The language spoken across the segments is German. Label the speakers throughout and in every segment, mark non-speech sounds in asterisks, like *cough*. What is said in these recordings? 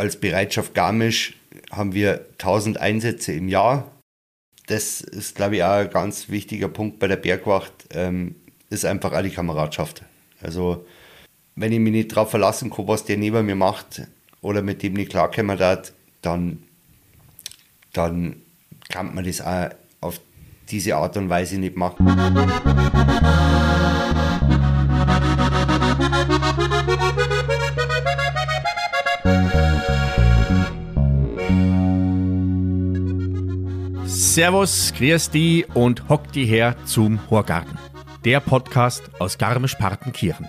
Speaker 1: als Bereitschaft Garmisch haben wir 1000 Einsätze im Jahr. Das ist, glaube ich, auch ein ganz wichtiger Punkt bei der Bergwacht, ähm, ist einfach auch die Kameradschaft. Also, wenn ich mich nicht darauf verlassen kann, was der neben mir macht oder mit dem nicht klarkommen darf, dann, dann kann man das auch auf diese Art und Weise nicht machen.
Speaker 2: Servus, grüß die und hock die her zum Horgarten. Der Podcast aus Garmisch-Partenkirchen.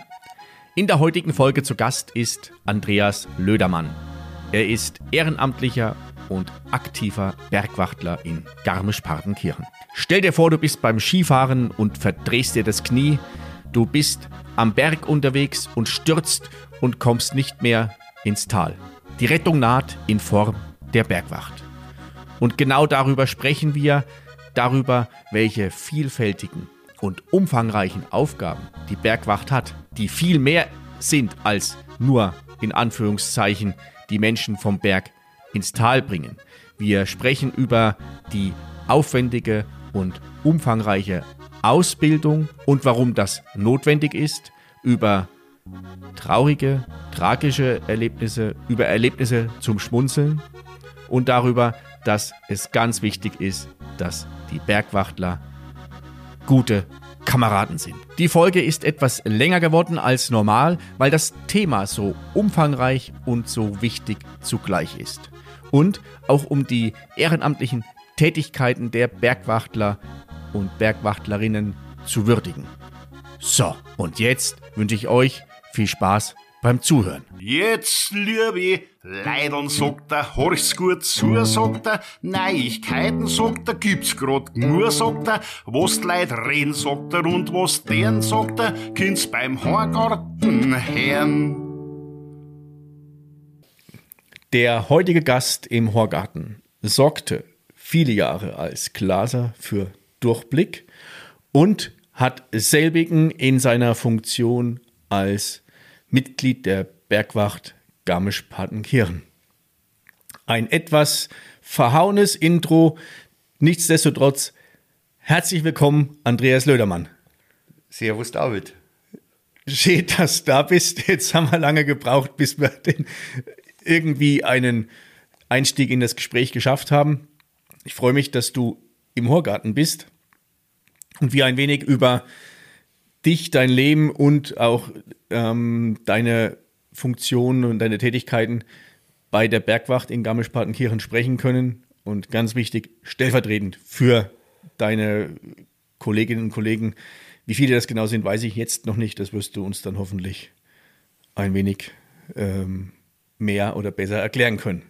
Speaker 2: In der heutigen Folge zu Gast ist Andreas Lödermann. Er ist ehrenamtlicher und aktiver Bergwachtler in Garmisch-Partenkirchen. Stell dir vor, du bist beim Skifahren und verdrehst dir das Knie. Du bist am Berg unterwegs und stürzt und kommst nicht mehr ins Tal. Die Rettung naht in Form der Bergwacht. Und genau darüber sprechen wir, darüber, welche vielfältigen und umfangreichen Aufgaben die Bergwacht hat, die viel mehr sind als nur in Anführungszeichen die Menschen vom Berg ins Tal bringen. Wir sprechen über die aufwendige und umfangreiche Ausbildung und warum das notwendig ist, über traurige, tragische Erlebnisse, über Erlebnisse zum Schmunzeln und darüber, dass es ganz wichtig ist, dass die Bergwachtler gute Kameraden sind. Die Folge ist etwas länger geworden als normal, weil das Thema so umfangreich und so wichtig zugleich ist. Und auch um die ehrenamtlichen Tätigkeiten der Bergwachtler und Bergwachtlerinnen zu würdigen. So, und jetzt wünsche ich euch viel Spaß beim Zuhören.
Speaker 3: Jetzt, liebe Leidern, sagt er, horch's gut zu, sagt er, Neuigkeiten, sagt er, gibt's grad nur, sagt er, was die Leute reden, sagt er, und was deren, sagt er, kind's beim Horgarten hören.
Speaker 2: Der heutige Gast im Horgarten sorgte viele Jahre als Glaser für Durchblick und hat selbigen in seiner Funktion als Mitglied der Bergwacht Garmisch-Partenkirchen. Ein etwas verhauenes Intro, nichtsdestotrotz herzlich willkommen, Andreas Lödermann.
Speaker 1: Servus, David.
Speaker 2: Schön, dass du da bist. Jetzt haben wir lange gebraucht, bis wir den irgendwie einen Einstieg in das Gespräch geschafft haben. Ich freue mich, dass du im Horgarten bist und wir ein wenig über dich, dein Leben und auch ähm, deine Funktionen und deine Tätigkeiten bei der Bergwacht in Garmisch-Partenkirchen sprechen können. Und ganz wichtig, stellvertretend für deine Kolleginnen und Kollegen. Wie viele das genau sind, weiß ich jetzt noch nicht. Das wirst du uns dann hoffentlich ein wenig ähm, mehr oder besser erklären können.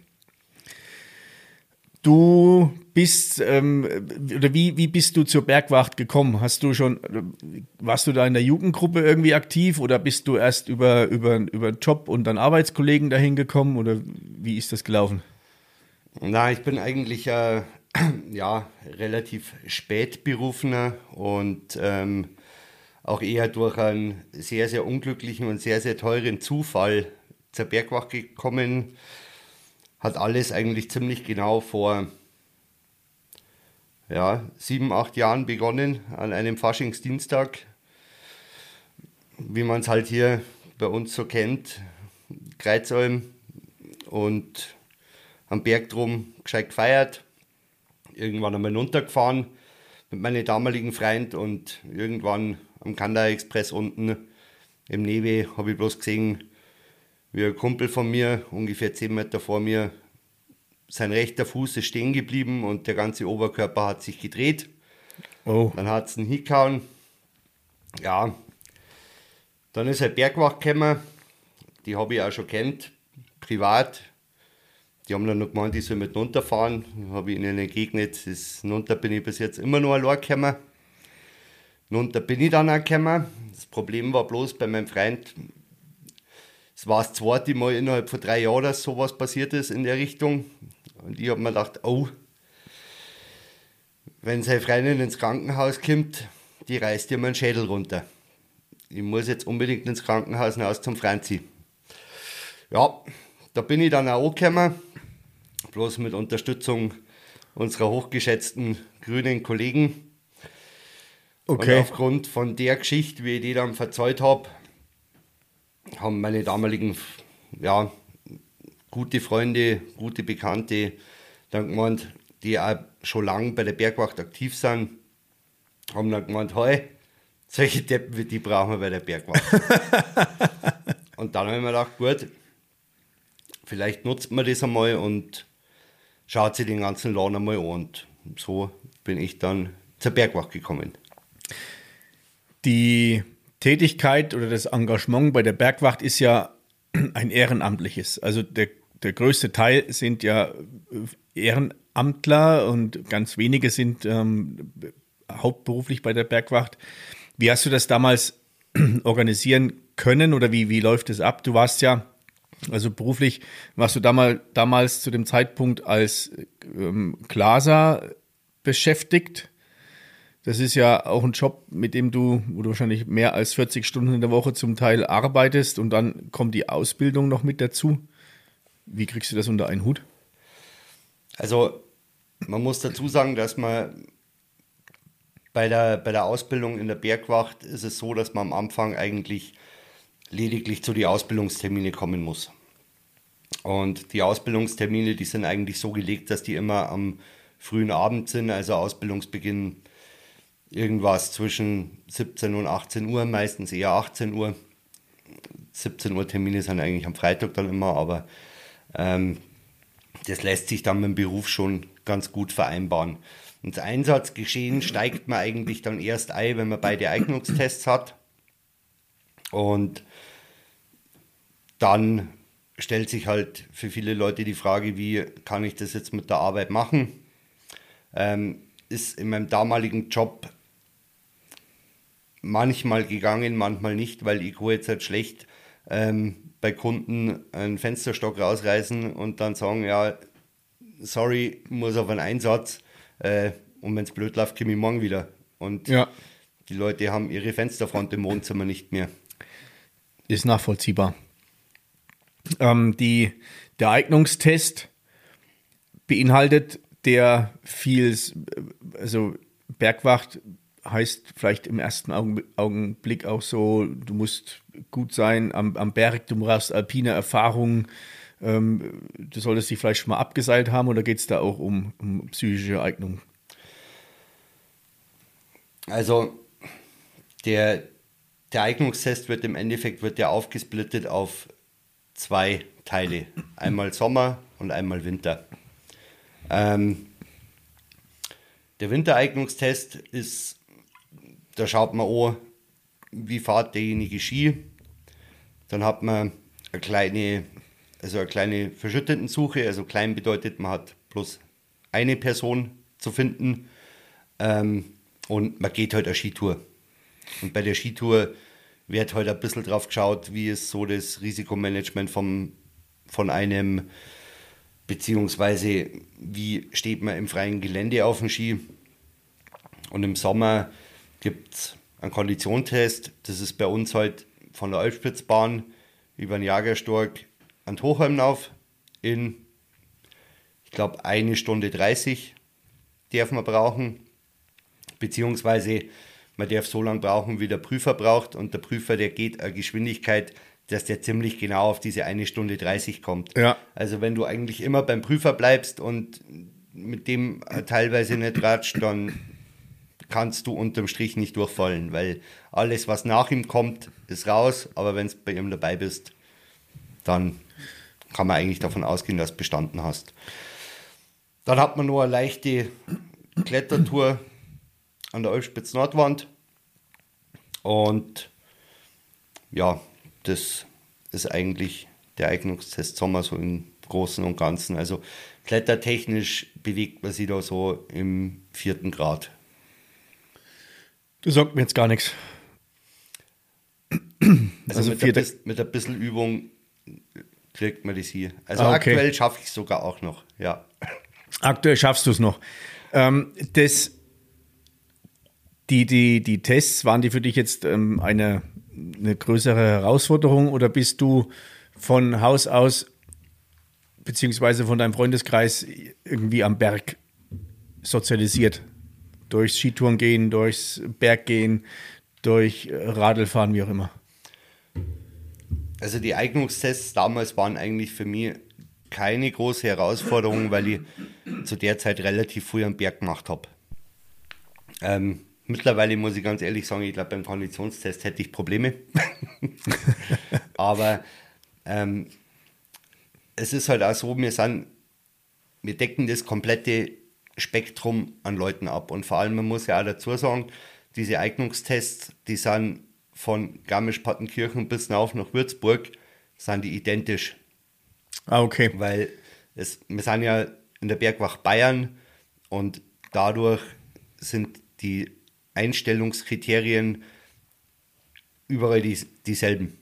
Speaker 2: Du bist, ähm, oder wie, wie bist du zur Bergwacht gekommen? Hast du schon, warst du da in der Jugendgruppe irgendwie aktiv oder bist du erst über, über, über Job und dann Arbeitskollegen dahin gekommen oder wie ist das gelaufen?
Speaker 1: Na, ich bin eigentlich äh, *clears throat* ja, relativ spät berufener und ähm, auch eher durch einen sehr, sehr unglücklichen und sehr, sehr teuren Zufall zur Bergwacht gekommen hat alles eigentlich ziemlich genau vor ja, sieben, acht Jahren begonnen, an einem Faschingsdienstag, wie man es halt hier bei uns so kennt, Kreuzalm und am Berg drum gescheit gefeiert, irgendwann einmal runtergefahren mit meinem damaligen Freund und irgendwann am Kanda Express unten im Newe habe ich bloß gesehen, wie ein Kumpel von mir, ungefähr 10 Meter vor mir, sein rechter Fuß ist stehen geblieben und der ganze Oberkörper hat sich gedreht. Oh. Dann hat es einen hingehauen. Ja, dann ist halt Bergwacht gekommen. Die habe ich auch schon kennt, privat. Die haben dann noch gemeint, ich soll mit runterfahren. Habe ich ihnen entgegnet, das runter bin ich bis jetzt immer nur allein gekommen. Runter bin ich dann auch gekommen. Das Problem war bloß bei meinem Freund, es war das zweite Mal innerhalb von drei Jahren, dass sowas passiert ist in der Richtung. Und ich habe mir gedacht, oh, wenn seine Freundin ins Krankenhaus kommt, die reißt dir meinen Schädel runter. Ich muss jetzt unbedingt ins Krankenhaus hinaus zum Franzi. Ja, da bin ich dann auch gekommen, bloß mit Unterstützung unserer hochgeschätzten grünen Kollegen.
Speaker 2: Okay.
Speaker 1: Und aufgrund von der Geschichte, wie ich die dann verzeiht habe, haben meine damaligen ja, gute Freunde, gute Bekannte dann gemeint, die auch schon lange bei der Bergwacht aktiv sind, haben dann gemeint, hey, solche Deppen wie die brauchen wir bei der Bergwacht. *laughs* und dann habe ich mir gedacht, gut, vielleicht nutzt man das einmal und schaut sich den ganzen Laden einmal an. Und so bin ich dann zur Bergwacht gekommen.
Speaker 2: Die Tätigkeit oder das Engagement bei der Bergwacht ist ja *clears throat* ein ehrenamtliches. Also der, der größte Teil sind ja Ehrenamtler und ganz wenige sind ähm, hauptberuflich bei der Bergwacht. Wie hast du das damals *clears throat* organisieren können oder wie, wie läuft es ab? Du warst ja, also beruflich, warst du damals, damals zu dem Zeitpunkt als ähm, Glaser beschäftigt. Das ist ja auch ein Job, mit dem du, wo du wahrscheinlich mehr als 40 Stunden in der Woche zum Teil arbeitest und dann kommt die Ausbildung noch mit dazu. Wie kriegst du das unter einen Hut?
Speaker 1: Also man muss dazu sagen, dass man bei der, bei der Ausbildung in der Bergwacht ist es so, dass man am Anfang eigentlich lediglich zu den Ausbildungstermine kommen muss. Und die Ausbildungstermine, die sind eigentlich so gelegt, dass die immer am frühen Abend sind, also Ausbildungsbeginn irgendwas zwischen 17 und 18 Uhr, meistens eher 18 Uhr. 17 Uhr Termine sind eigentlich am Freitag dann immer, aber ähm, das lässt sich dann mit dem Beruf schon ganz gut vereinbaren. Das Einsatzgeschehen steigt man eigentlich dann erst ein, wenn man beide Eignungstests hat. Und dann stellt sich halt für viele Leute die Frage, wie kann ich das jetzt mit der Arbeit machen? Ähm, ist in meinem damaligen Job manchmal gegangen, manchmal nicht, weil ich jetzt halt schlecht ähm, bei Kunden einen Fensterstock rausreißen und dann sagen, ja, sorry, muss auf einen Einsatz äh, und wenn es blöd läuft, komme ich morgen wieder. Und
Speaker 2: Ja.
Speaker 1: die Leute haben ihre Fensterfront im Wohnzimmer nicht mehr.
Speaker 2: Ist nachvollziehbar. Ähm, die, der Eignungstest beinhaltet der viel, also Bergwacht heißt vielleicht im ersten Augen- Augenblick auch so, du musst gut sein am, am Berg, du brauchst alpine Erfahrung, ähm, du solltest dich vielleicht schon mal abgeseilt haben oder geht es da auch um, um psychische Eignung?
Speaker 1: Also der, der Eignungstest wird im Endeffekt wird der aufgesplittet auf zwei Teile. Einmal Sommer und einmal Winter. Ähm, der Wintereignungstest ist, da schaut man an, wie fährt derjenige Ski. Dann hat man eine kleine, also eine kleine Verschüttendensuche. Also klein bedeutet, man hat bloß eine Person zu finden. Ähm, und man geht halt eine Skitour. Und bei der Skitour wird halt ein bisschen drauf geschaut, wie ist so das Risikomanagement vom, von einem, beziehungsweise wie steht man im freien Gelände auf dem Ski. Und im Sommer gibt es einen Konditionstest. Das ist bei uns halt von der Alpspitzbahn über den Jagerstorg an die Hochheimlauf in, ich glaube, eine Stunde 30 darf man brauchen beziehungsweise man darf so lange brauchen, wie der Prüfer braucht und der Prüfer, der geht eine Geschwindigkeit, dass der ziemlich genau auf diese eine Stunde 30 kommt.
Speaker 2: Ja.
Speaker 1: Also wenn du eigentlich immer beim Prüfer bleibst und mit dem teilweise nicht ratscht, dann kannst du unterm Strich nicht durchfallen, weil alles, was nach ihm kommt, ist raus, aber wenn du bei ihm dabei bist, dann kann man eigentlich davon ausgehen, dass du bestanden hast. Dann hat man nur eine leichte Klettertour an der Alpspitz Nordwand. Und ja, das ist eigentlich der Eignungstest Sommer so im Großen und Ganzen. Also klettertechnisch bewegt man sich da so im vierten Grad.
Speaker 2: Du sagst mir jetzt gar nichts. *clears throat*
Speaker 1: Also,
Speaker 2: Also
Speaker 1: mit, bisschen, mit ein bisschen Übung kriegt man das hier. Also
Speaker 2: Ah, okay.
Speaker 1: aktuell schaffe ich es sogar auch noch, ja.
Speaker 2: Aktuell schaffst du es noch. Ähm, das, die, die, die Tests, waren die für dich jetzt ähm, eine, eine größere Herausforderung oder bist du von Haus aus beziehungsweise von deinem Freundeskreis irgendwie am Berg sozialisiert? Durchs Skitouren gehen, durchs Berggehen, durch Radlfahren, wie auch immer.
Speaker 1: Also die Eignungstests damals waren eigentlich für mich keine große Herausforderung, weil ich zu der Zeit relativ früh am Berg gemacht habe. Ähm, mittlerweile muss ich ganz ehrlich sagen, ich glaube, beim Konditionstest hätte ich Probleme. *laughs* Aber ähm, es ist halt auch so, wir sind, wir decken das komplette Spektrum an Leuten ab. Und vor allem, man muss ja auch dazu sagen, diese Eignungstests, die sind von Garmisch-Partenkirchen bis nach Würzburg, sind die identisch.
Speaker 2: Ah, okay.
Speaker 1: Weil es, wir sind ja in der Bergwacht Bayern und dadurch sind die Einstellungskriterien überall die, dieselben.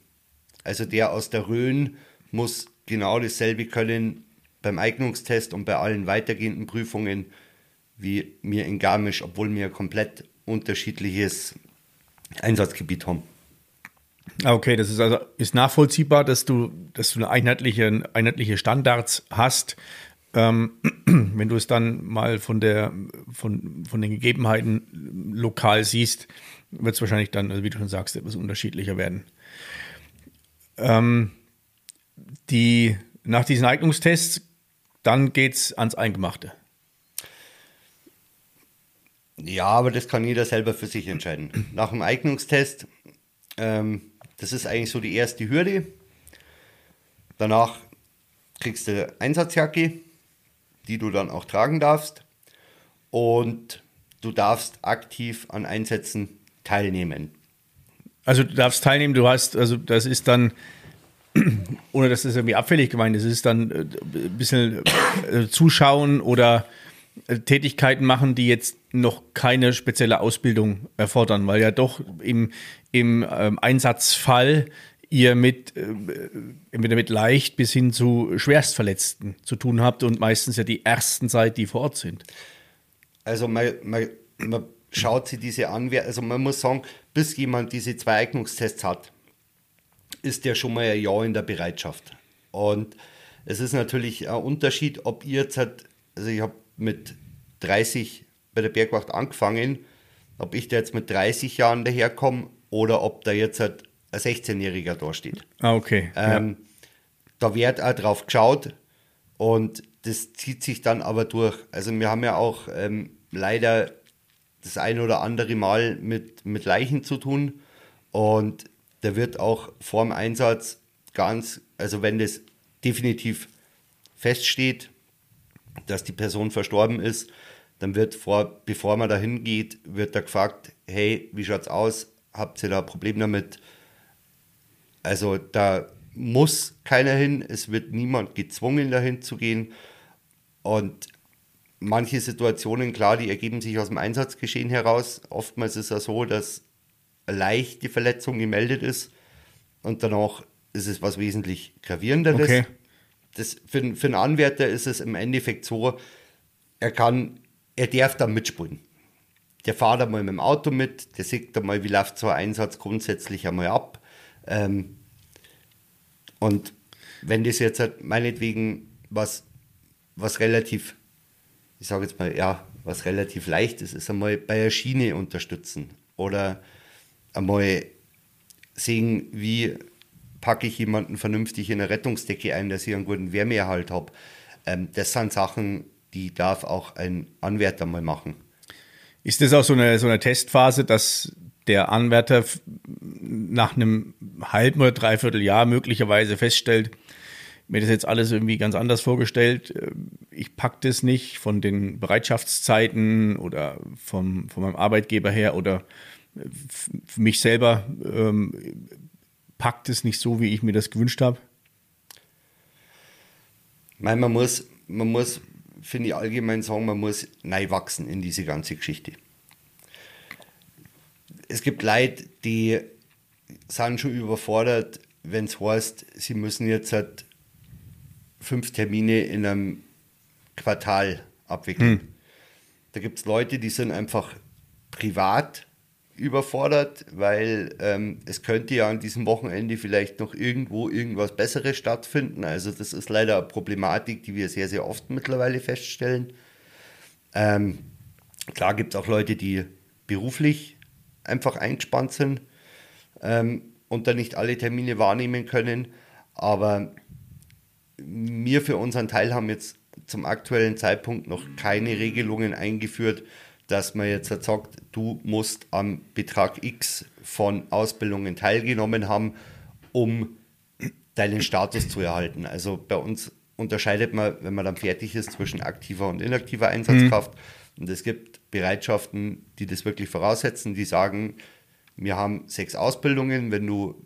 Speaker 1: Also der aus der Rhön muss genau dasselbe können beim Eignungstest und bei allen weitergehenden Prüfungen wie mir in Garmisch, obwohl ein komplett unterschiedliches Einsatzgebiet haben.
Speaker 2: Ah, okay, das ist also ist nachvollziehbar, dass du, dass du eine einheitliche, einheitliche Standards hast. Ähm, *clears throat* wenn du es dann mal von, der, von, von den Gegebenheiten lokal siehst, wird es wahrscheinlich dann, also wie du schon sagst, etwas unterschiedlicher werden. Ähm, die, nach diesen Eignungstests, dann geht es ans Eingemachte.
Speaker 1: Ja, aber das kann jeder selber für sich entscheiden. Nach dem Eignungstest, ähm, das ist eigentlich so die erste Hürde. Danach kriegst du Einsatzjacke, die du dann auch tragen darfst. Und du darfst aktiv an Einsätzen teilnehmen.
Speaker 2: Also du darfst teilnehmen, du hast, also das ist dann, ohne dass das irgendwie abfällig gemeint ist, ist dann ein äh, bisschen äh, zuschauen oder Tätigkeiten machen, die jetzt noch keine spezielle Ausbildung erfordern, weil ja doch im, im ähm, Einsatzfall ihr mit äh, mit leicht bis hin zu Schwerstverletzten zu tun habt und meistens ja die ersten seid, die vor Ort sind.
Speaker 1: Also man, man, man schaut sich diese an, also man muss sagen, bis jemand diese zwei Eignungstests hat, ist der schon mal ein Jahr in der Bereitschaft. Und es ist natürlich ein Unterschied, ob ihr jetzt, also ich habe mit 30 bei der Bergwacht angefangen, ob ich da jetzt mit 30 Jahren daherkomme oder ob da jetzt halt ein 16-Jähriger da steht.
Speaker 2: Ah, okay.
Speaker 1: Ähm, ja. Da wird auch drauf geschaut und das zieht sich dann aber durch. Also wir haben ja auch ähm, leider das ein oder andere Mal mit, mit Leichen zu tun und da wird auch vorm Einsatz ganz, also wenn das definitiv feststeht, dass die Person verstorben ist, dann wird vor, bevor man da hingeht, wird da gefragt, hey, wie schaut's aus? Habt ihr da ein Problem damit? Also da muss keiner hin, es wird niemand gezwungen, dahin zu gehen. Und manche Situationen, klar, die ergeben sich aus dem Einsatzgeschehen heraus. Oftmals ist es so, dass eine leichte Verletzung gemeldet ist und danach ist es was wesentlich gravierenderes. Okay das, für, für einen Anwärter ist es im Endeffekt so, er kann, er darf da mitspielen. Der fährt einmal mit dem Auto mit, der sieht einmal, wie läuft so ein Einsatz grundsätzlich einmal ab. Ähm, und wenn das jetzt halt meinetwegen was, was relativ, ich sage jetzt mal, ja, was relativ leicht ist, ist einmal bei der Schiene unterstützen oder einmal sehen, wie packe ich jemanden vernünftig in eine Rettungsdecke ein, dass ich einen guten Wärmeerhalt habe. Ähm, das sind Sachen, die darf auch ein Anwärter mal machen.
Speaker 2: Ist das auch so eine, so eine Testphase, dass der Anwärter nach einem halben oder dreiviertel Jahr möglicherweise feststellt, mir das jetzt alles irgendwie ganz anders vorgestellt. Äh, ich packe das nicht von den Bereitschaftszeiten oder vom, von meinem Arbeitgeber her oder äh, für mich selber ähm, packt es nicht so, wie ich mir das gewünscht habe?
Speaker 1: Nein, man muss, man muss, finde ich allgemein sagen, man muss neu wachsen in diese ganze Geschichte. Es gibt Leute, die sind schon überfordert, wenn es heißt, sie müssen jetzt halt fünf Termine in einem Quartal abwickeln. Hm. Da gibt es Leute, die sind einfach privat überfordert, weil ähm, es könnte ja an diesem Wochenende vielleicht noch irgendwo irgendwas Besseres stattfinden. Also das ist leider eine Problematik, die wir sehr, sehr oft mittlerweile feststellen. Ähm, klar gibt es auch Leute, die beruflich einfach eingespannt sind ähm, und dann nicht alle Termine wahrnehmen können. Aber wir für unseren Teil haben jetzt zum aktuellen Zeitpunkt noch keine Regelungen eingeführt, dass man jetzt sagt, du musst am Betrag X von Ausbildungen teilgenommen haben, um deinen Status zu erhalten. Also bei uns unterscheidet man, wenn man dann fertig ist, zwischen aktiver und inaktiver Einsatzkraft. Mhm. Und es gibt Bereitschaften, die das wirklich voraussetzen, die sagen, wir haben sechs Ausbildungen, wenn du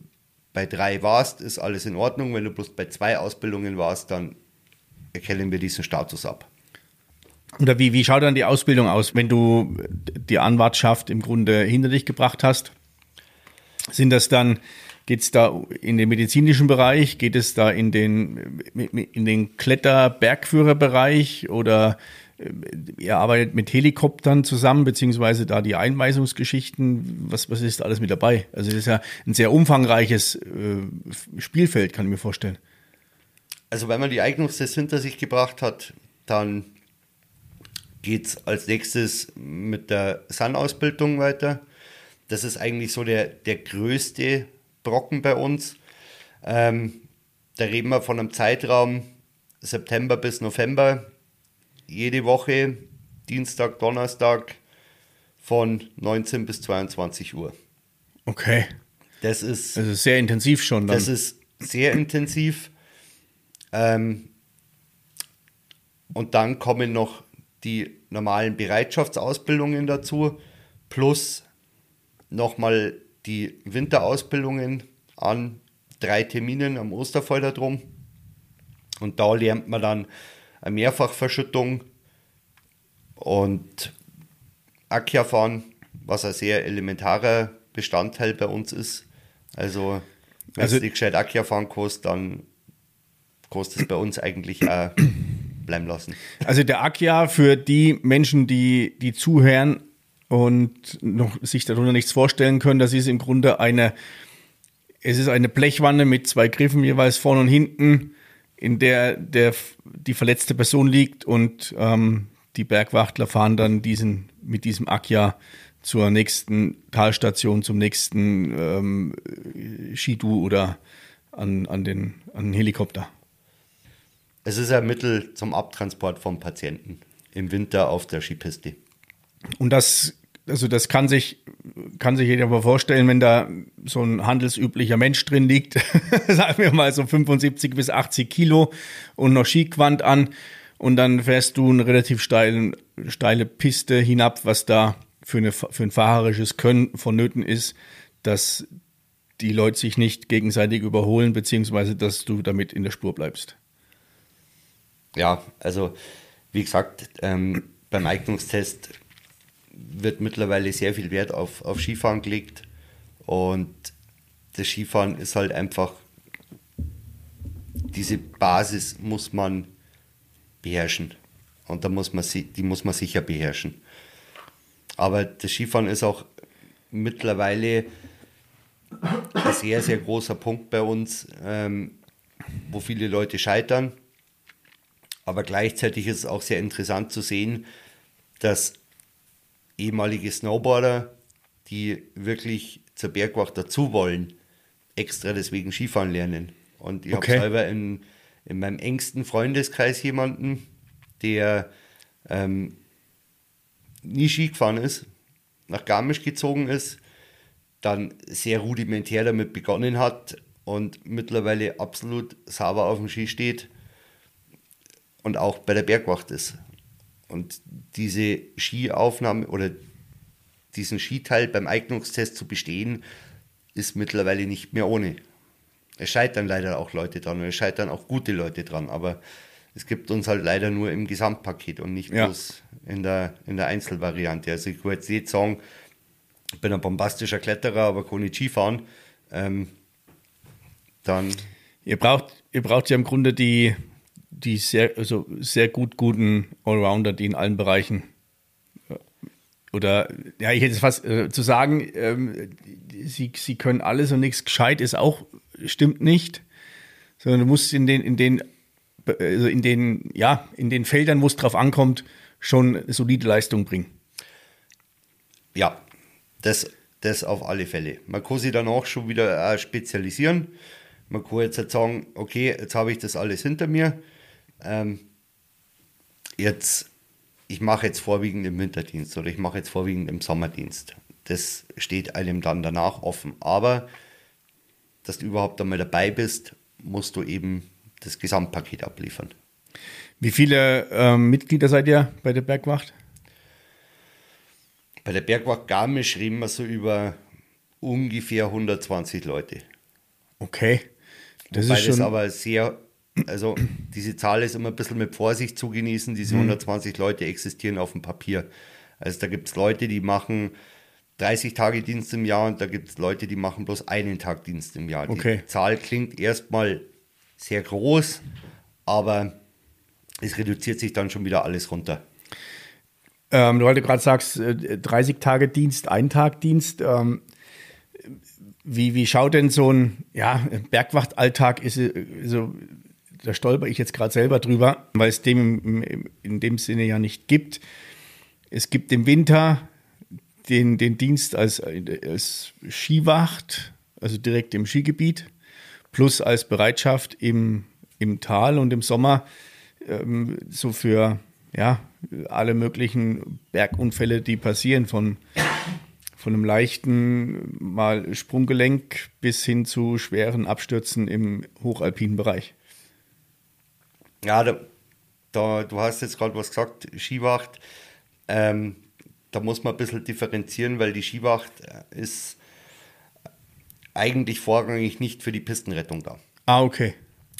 Speaker 1: bei drei warst, ist alles in Ordnung. Wenn du bloß bei zwei Ausbildungen warst, dann erkennen wir diesen Status ab.
Speaker 2: Oder wie, wie schaut dann die Ausbildung aus, wenn du die Anwartschaft im Grunde hinter dich gebracht hast? Sind das dann, geht es da in den medizinischen Bereich, geht es da in den, in den Kletter-Bergführerbereich oder äh, ihr arbeitet mit Helikoptern zusammen, beziehungsweise da die Einweisungsgeschichten, was, was ist alles mit dabei? Also das ist ja ein sehr umfangreiches äh, Spielfeld, kann ich mir vorstellen.
Speaker 1: Also wenn man die Eignungstests hinter sich gebracht hat, dann geht es als nächstes mit der Sun-Ausbildung weiter. Das ist eigentlich so der, der größte Brocken bei uns. Ähm, da reden wir von einem Zeitraum September bis November, jede Woche, Dienstag, Donnerstag von 19 bis 22 Uhr.
Speaker 2: Okay.
Speaker 1: Das ist,
Speaker 2: also sehr intensiv schon.
Speaker 1: Dann. Das ist sehr intensiv. Ähm, und dann kommen noch die normalen Bereitschaftsausbildungen dazu, plus nochmal die Winterausbildungen an drei Terminen am Osterfeuerdrom. Und da lernt man dann eine Mehrfachverschüttung und Akia fahren, was ein sehr elementarer Bestandteil bei uns ist. Also, wenn also, du gescheit Akia fahren kannst, dann kostet es bei uns eigentlich auch bleiben lassen.
Speaker 2: Also der Akia für die Menschen, die, die zuhören und noch sich darunter nichts vorstellen können, das ist im Grunde eine, es ist eine Blechwanne mit zwei Griffen jeweils vorne und hinten, in der, der die verletzte Person liegt und ähm, die Bergwachtler fahren dann diesen, mit diesem Akia zur nächsten Talstation, zum nächsten ähm, Skidu oder an, an, den, an den Helikopter.
Speaker 1: Es ist ein Mittel zum Abtransport vom Patienten im Winter auf der Skipiste.
Speaker 2: Und das, also das kann sich, kann sich jeder mal vorstellen, wenn da so ein handelsüblicher Mensch drin liegt, *laughs* sagen wir mal so 75 bis 80 Kilo und noch Skiquant an und dann fährst du eine relativ steile, steile Piste hinab, was da für, eine, für ein fahrerisches Können vonnöten ist, dass die Leute sich nicht gegenseitig überholen, beziehungsweise dass du damit in der Spur bleibst
Speaker 1: ja, also wie gesagt, ähm, beim Eignungstest wird mittlerweile sehr viel Wert auf, auf Skifahren gelegt und das Skifahren ist halt einfach, diese Basis muss man beherrschen und da muss man, die muss man sicher beherrschen. Aber das Skifahren ist auch mittlerweile ein sehr, sehr großer Punkt bei uns, ähm, wo viele Leute scheitern aber gleichzeitig ist es auch sehr interessant zu sehen, dass ehemalige Snowboarder, die wirklich zur Bergwacht dazu wollen, extra deswegen Skifahren lernen. Und ich okay. habe selber in, in meinem engsten Freundeskreis jemanden, der ähm, nie Ski gefahren ist, nach Garmisch gezogen ist, dann sehr rudimentär damit begonnen hat und mittlerweile absolut sauber auf dem Ski steht und auch bei der Bergwacht ist. Und diese Skiaufnahme oder diesen Skiteil beim Eignungstest zu bestehen, ist mittlerweile nicht mehr ohne. Es scheitern leider auch Leute dran und es scheitern auch gute Leute dran, aber es gibt uns halt leider nur im Gesamtpaket und nicht ja. bloß in der, in der Einzelvariante. Also ich würde jetzt nicht sagen, ich bin ein bombastischer Kletterer, aber kann nicht Skifahren. Ähm, dann.
Speaker 2: Ihr braucht, ihr braucht ja im Grunde die, die sehr, also sehr gut guten Allrounder, die in allen Bereichen äh, oder ja, ich hätte es fast äh, zu sagen, ähm, sie, sie können alles und nichts gescheit ist auch, stimmt nicht. Sondern du musst in den, in den, also in den, ja, in den Feldern, wo es drauf ankommt, schon solide Leistung bringen.
Speaker 1: Ja, das, das auf alle Fälle. Man kann sich dann auch schon wieder äh, spezialisieren. Man kann jetzt halt sagen, okay, jetzt habe ich das alles hinter mir. Ähm, jetzt, ich mache jetzt vorwiegend im Winterdienst oder ich mache jetzt vorwiegend im Sommerdienst. Das steht einem dann danach offen. Aber, dass du überhaupt einmal dabei bist, musst du eben das Gesamtpaket abliefern.
Speaker 2: Wie viele ähm, Mitglieder seid ihr bei der Bergwacht?
Speaker 1: Bei der Bergwacht Garmisch reden wir so über ungefähr 120 Leute.
Speaker 2: Okay.
Speaker 1: Das Wobei ist schon das aber sehr, also diese Zahl ist immer ein bisschen mit Vorsicht zu genießen. Diese 120 mhm. Leute existieren auf dem Papier. Also da gibt es Leute, die machen 30 Tage Dienst im Jahr und da gibt es Leute, die machen bloß einen Tag Dienst im Jahr.
Speaker 2: Okay.
Speaker 1: Die Zahl klingt erstmal sehr groß, aber es reduziert sich dann schon wieder alles runter.
Speaker 2: Ähm, du gerade sagst, 30 äh, Tage Dienst, ein Tag Dienst. Ähm, wie, wie schaut denn so ein ja, Bergwachtalltag? Ist, also, da stolper ich jetzt gerade selber drüber, weil es dem in dem Sinne ja nicht gibt. Es gibt im Winter den, den Dienst als, als Skiwacht, also direkt im Skigebiet, plus als Bereitschaft im, im Tal und im Sommer ähm, so für ja, alle möglichen Bergunfälle, die passieren, von, von einem leichten mal Sprunggelenk bis hin zu schweren Abstürzen im hochalpinen Bereich.
Speaker 1: Ja, da, da du hast jetzt gerade was gesagt, Skiwacht. Ähm, da muss man ein bisschen differenzieren, weil die Skiwacht äh, ist eigentlich vorrangig nicht für die Pistenrettung da.
Speaker 2: Ah, okay.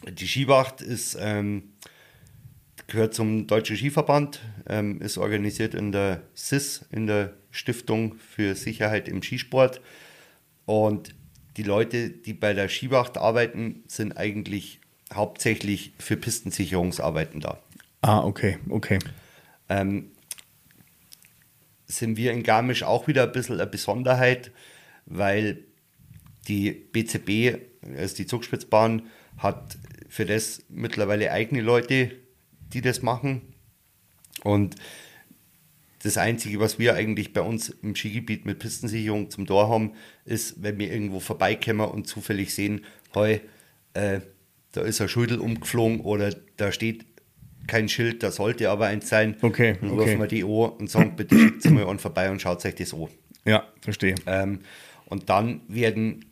Speaker 1: Die Skiwacht ist ähm, gehört zum Deutschen Skiverband, ähm, ist organisiert in der SIS, in der Stiftung für Sicherheit im Skisport. Und die Leute, die bei der Skiwacht arbeiten, sind eigentlich hauptsächlich für Pistensicherungsarbeiten da.
Speaker 2: Ah, okay, okay.
Speaker 1: Ähm, sind wir in Garmisch auch wieder ein bisschen eine Besonderheit, weil die BCB, also die Zugspitzbahn, hat für das mittlerweile eigene Leute, die das machen. Und das Einzige, was wir eigentlich bei uns im Skigebiet mit Pistensicherung zum Tor haben, ist, wenn wir irgendwo vorbeikommen und zufällig sehen, heu, äh, da ist ein Schüttel umgeflogen oder da steht kein Schild, da sollte aber eins sein.
Speaker 2: Okay.
Speaker 1: Dann
Speaker 2: okay.
Speaker 1: rufen wir die an und sagen, bitte schickt mal an vorbei und schaut euch das an.
Speaker 2: Ja, verstehe.
Speaker 1: Ähm, und dann werden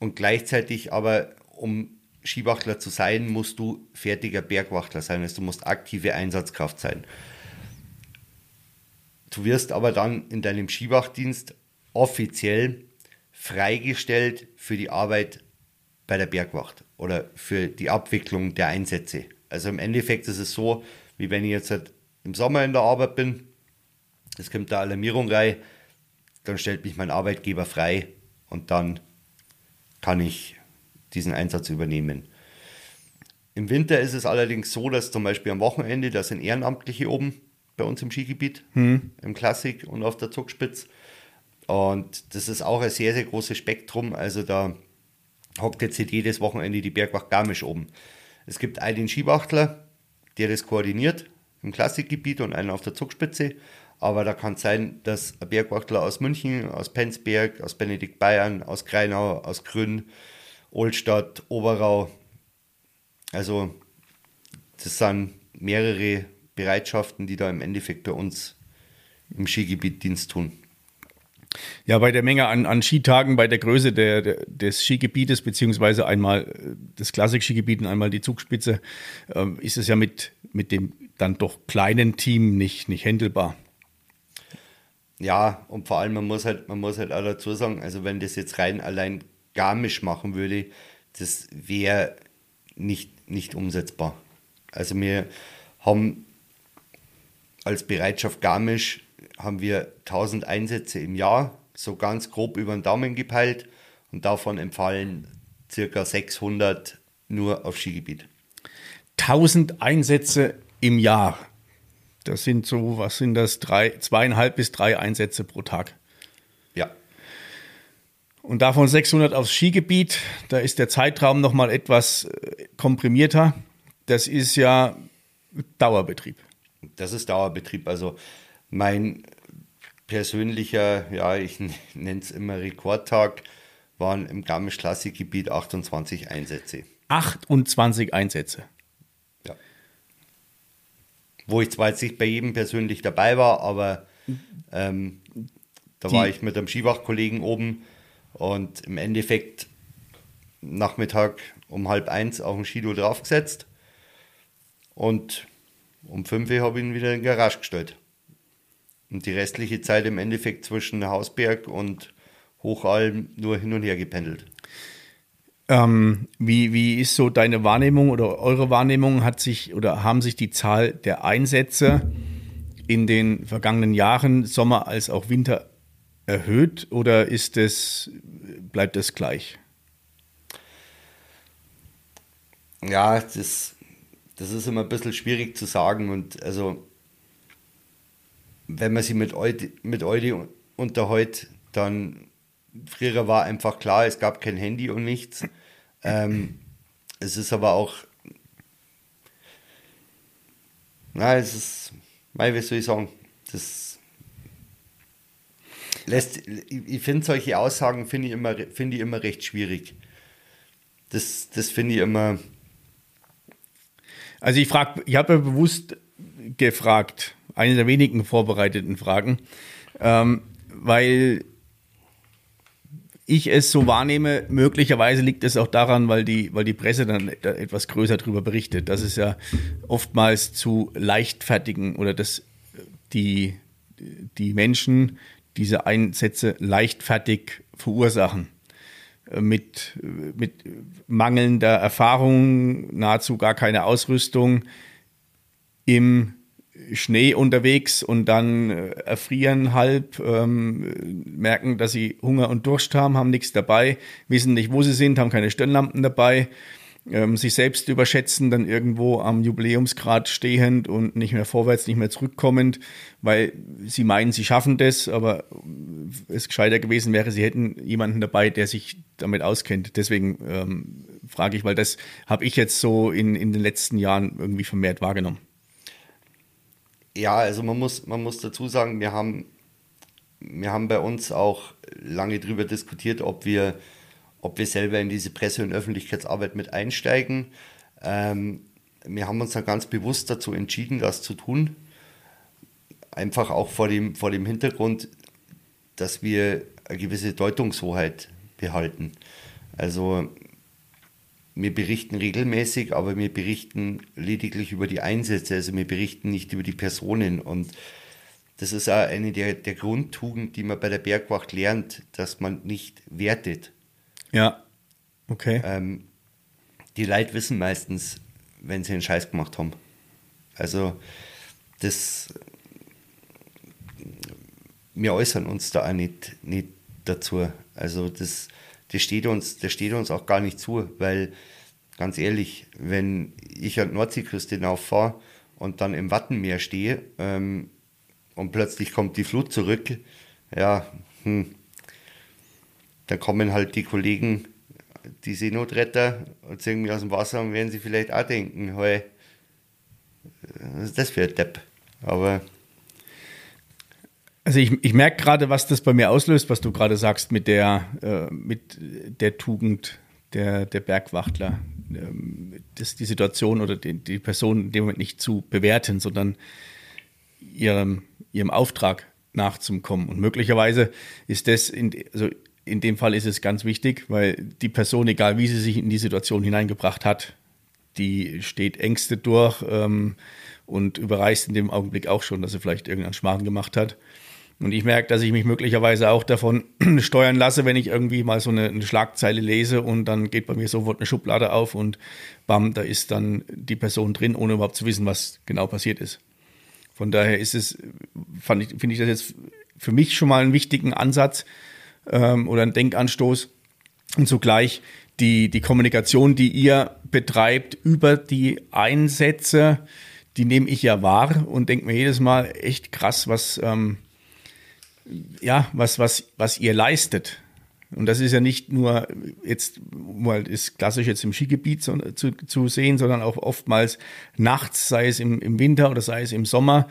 Speaker 1: und gleichzeitig aber, um Skiwachtler zu sein, musst du fertiger Bergwachtler sein. Also du musst aktive Einsatzkraft sein. Du wirst aber dann in deinem Skiwachtdienst offiziell freigestellt für die Arbeit bei der Bergwacht oder für die Abwicklung der Einsätze. Also im Endeffekt ist es so, wie wenn ich jetzt halt im Sommer in der Arbeit bin, es kommt da Alarmierung rein, dann stellt mich mein Arbeitgeber frei und dann kann ich diesen Einsatz übernehmen. Im Winter ist es allerdings so, dass zum Beispiel am Wochenende, da sind Ehrenamtliche oben bei uns im Skigebiet, hm. im Klassik und auf der Zugspitz. Und das ist auch ein sehr, sehr großes Spektrum. Also da hockt jetzt jedes Wochenende die Bergwacht Garmisch oben. Es gibt einen Skiwachtler, der das koordiniert im Klassikgebiet und einen auf der Zugspitze. Aber da kann es sein, dass ein Bergwachtler aus München, aus Penzberg, aus Benedikt Bayern, aus Greinau, aus Grün, Oldstadt, Oberau. Also das sind mehrere Bereitschaften, die da im Endeffekt bei uns im Skigebiet Dienst tun.
Speaker 2: Ja, bei der Menge an, an Skitagen, bei der Größe der, der, des Skigebietes, beziehungsweise einmal äh, das Klassik-Skigebiet und einmal die Zugspitze, äh, ist es ja mit, mit dem dann doch kleinen Team nicht, nicht händelbar.
Speaker 1: Ja, und vor allem, man muss halt, man muss halt auch dazu sagen, also wenn das jetzt rein allein Garmisch machen würde, das wäre nicht, nicht umsetzbar. Also wir haben als Bereitschaft Garmisch haben wir 1000 Einsätze im Jahr, so ganz grob über den Daumen gepeilt und davon empfallen circa 600 nur auf Skigebiet.
Speaker 2: 1000 Einsätze im Jahr. Das sind so, was sind das, drei, zweieinhalb bis drei Einsätze pro Tag.
Speaker 1: Ja.
Speaker 2: Und davon 600 aufs Skigebiet, da ist der Zeitraum nochmal etwas äh, komprimierter. Das ist ja Dauerbetrieb.
Speaker 1: Das ist Dauerbetrieb. Also mein persönlicher, ja, ich nenne es immer Rekordtag, waren im Garmisch-Klassikgebiet 28 Einsätze.
Speaker 2: 28 Einsätze.
Speaker 1: Ja. Wo ich zwar jetzt nicht bei jedem persönlich dabei war, aber ähm, da
Speaker 2: Die-
Speaker 1: war ich mit einem Skiwachkollegen oben und im Endeffekt Nachmittag um halb eins auf dem Skido draufgesetzt und um fünf Uhr habe ich ihn wieder in die Garage gestellt. Und die restliche Zeit im Endeffekt zwischen Hausberg und Hochalm nur hin und her gependelt.
Speaker 2: Ähm, wie, wie ist so deine Wahrnehmung oder eure Wahrnehmung? Hat sich oder haben sich die Zahl der Einsätze in den vergangenen Jahren, Sommer als auch Winter, erhöht oder ist es, bleibt es gleich?
Speaker 1: Ja, das, das ist immer ein bisschen schwierig zu sagen. Und also, wenn man sich mit Eudi, mit Eudi unterhält, dann früher war einfach klar, es gab kein Handy und nichts. Ähm, es ist aber auch, na, es ist, mei, wie soll ich sagen, das lässt, ich finde solche Aussagen finde ich immer, finde ich immer recht schwierig. Das, das finde ich immer,
Speaker 2: Also ich frage, ich habe ja bewusst gefragt, eine der wenigen vorbereiteten Fragen, ähm, weil ich es so wahrnehme, möglicherweise liegt es auch daran, weil die, weil die Presse dann da etwas größer darüber berichtet, dass es ja oftmals zu leichtfertigen oder dass die, die Menschen diese Einsätze leichtfertig verursachen. Äh, mit, mit mangelnder Erfahrung, nahezu gar keine Ausrüstung, im Schnee unterwegs und dann äh, erfrieren halb, ähm, merken, dass sie Hunger und Durst haben, haben nichts dabei, wissen nicht, wo sie sind, haben keine Stirnlampen dabei, ähm, sich selbst überschätzen, dann irgendwo am Jubiläumsgrad stehend und nicht mehr vorwärts, nicht mehr zurückkommend, weil sie meinen, sie schaffen das, aber es gescheiter gewesen wäre, sie hätten jemanden dabei, der sich damit auskennt. Deswegen ähm, frage ich, weil das habe ich jetzt so in, in den letzten Jahren irgendwie vermehrt wahrgenommen.
Speaker 1: Ja, also man muss, man muss dazu sagen, wir haben, wir haben bei uns auch lange darüber diskutiert, ob wir, ob wir selber in diese Presse- und Öffentlichkeitsarbeit mit einsteigen. Ähm, wir haben uns dann ganz bewusst dazu entschieden, das zu tun. Einfach auch vor dem, vor dem Hintergrund, dass wir eine gewisse Deutungshoheit behalten. Also wir berichten regelmäßig, aber wir berichten lediglich über die Einsätze, also wir berichten nicht über die Personen. Und das ist auch eine der, der Grundtugenden, die man bei der Bergwacht lernt, dass man nicht wertet.
Speaker 2: Ja, okay.
Speaker 1: Ähm, die Leute wissen meistens, wenn sie einen Scheiß gemacht haben. Also das, wir äußern uns da auch nicht, nicht dazu. Also das, das, steht uns, das steht uns auch gar nicht zu, weil ganz ehrlich, wenn ich an Nordseeküste hinauffahre und dann im Wattenmeer stehe ähm, und plötzlich kommt die Flut zurück, ja, hm, dann kommen halt die Kollegen, die Seenotretter und ziehen mich aus dem Wasser und werden sie vielleicht auch denken, hey, das für ein Depp? Aber
Speaker 2: Also ich, ich merke gerade, was das bei mir auslöst, was du gerade sagst mit der, äh, mit der Tugend der, der Bergwachtler. Ähm, das, die Situation oder die, die Person in dem Moment nicht zu bewerten, sondern ihrem, ihrem Auftrag nachzukommen. Und möglicherweise ist das, in, also in dem Fall ist es ganz wichtig, weil die Person, egal wie sie sich in die Situation hineingebracht hat, die steht Ängste durch ähm, und überreißt in dem Augenblick auch schon, dass sie vielleicht irgendeinen Schmarrn gemacht hat. Und ich merke, dass ich mich möglicherweise auch davon *clears throat* steuern lasse, wenn ich irgendwie mal so eine, eine, Schlagzeile lese und dann geht bei mir sofort eine Schublade auf und bam, da ist dann die Person drin, ohne überhaupt zu wissen, was genau passiert ist. Von daher ist es, ich, finde ich das jetzt für mich schon mal einen wichtigen Ansatz ähm, oder einen Denkanstoß. Und zugleich die, die Kommunikation, die ihr betreibt über die Einsätze, die nehme ich ja wahr und denke mir jedes Mal echt krass, was, ähm, ja, was, was, was ihr leistet. Und das ist ja nicht nur jetzt mal ist klassisch jetzt im Skigebiet zu, zu, zu, sehen, sondern auch oftmals nachts, sei es im, im Winter oder sei es im Sommer,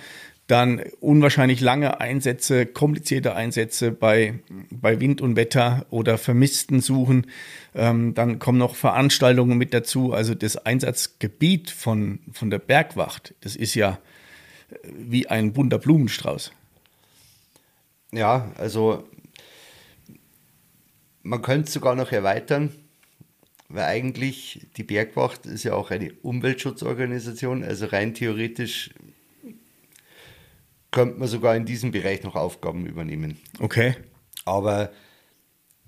Speaker 2: dann unwahrscheinlich lange Einsätze, komplizierte Einsätze bei, bei Wind und Wetter oder Vermissten suchen. Ähm, dann kommen noch Veranstaltungen mit dazu. Also das Einsatzgebiet von, von der Bergwacht, das ist ja wie ein bunter Blumenstrauß.
Speaker 1: Ja, also man könnte es sogar noch erweitern, weil eigentlich die Bergwacht ist ja auch eine Umweltschutzorganisation, also rein theoretisch könnte man sogar in diesem Bereich noch Aufgaben übernehmen.
Speaker 2: Okay.
Speaker 1: Aber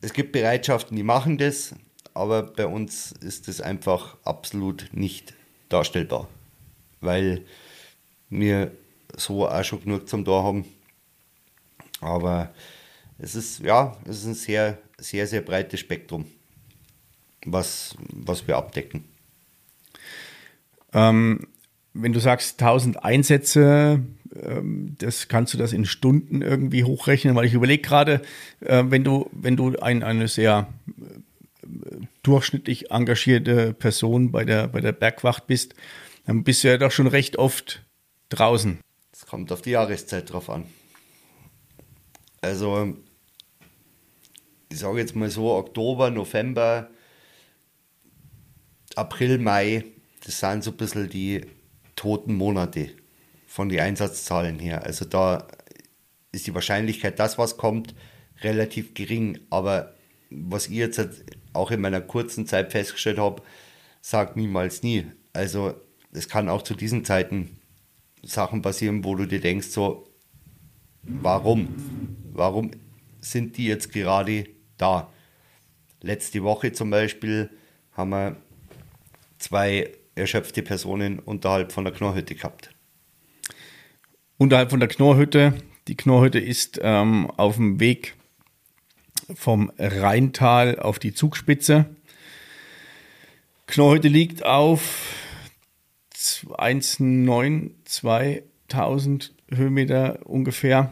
Speaker 1: es gibt Bereitschaften, die machen das, aber bei uns ist das einfach absolut nicht darstellbar, weil wir so auch schon genug zum Tor haben. Aber es ist, ja, es ist ein sehr, sehr, sehr breites Spektrum, was, was wir abdecken.
Speaker 2: Ähm, wenn du sagst 1000 Einsätze, ähm, das kannst du das in Stunden irgendwie hochrechnen, weil ich überlege gerade, äh, wenn du, wenn du ein, eine sehr äh, durchschnittlich engagierte Person bei der, bei der Bergwacht bist, dann bist du ja doch schon recht oft draußen.
Speaker 1: Es kommt auf die Jahreszeit drauf an. Also, ich sage jetzt mal so, Oktober, November, April, Mai, das sind so ein bisschen die toten Monate von den Einsatzzahlen her. Also da ist die Wahrscheinlichkeit, dass was kommt, relativ gering. Aber was ich jetzt auch in meiner kurzen Zeit festgestellt habe, sagt niemals nie. Also es kann auch zu diesen Zeiten Sachen passieren, wo du dir denkst, so, warum? Warum sind die jetzt gerade da? Letzte Woche zum Beispiel haben wir zwei erschöpfte Personen unterhalb von der Knorrhütte gehabt
Speaker 2: unterhalb von der Knorrhütte. Die Knorrhütte ist ähm, auf dem Weg vom Rheintal auf die Zugspitze. Knorrhütte liegt auf 1,92000 Höhenmeter ungefähr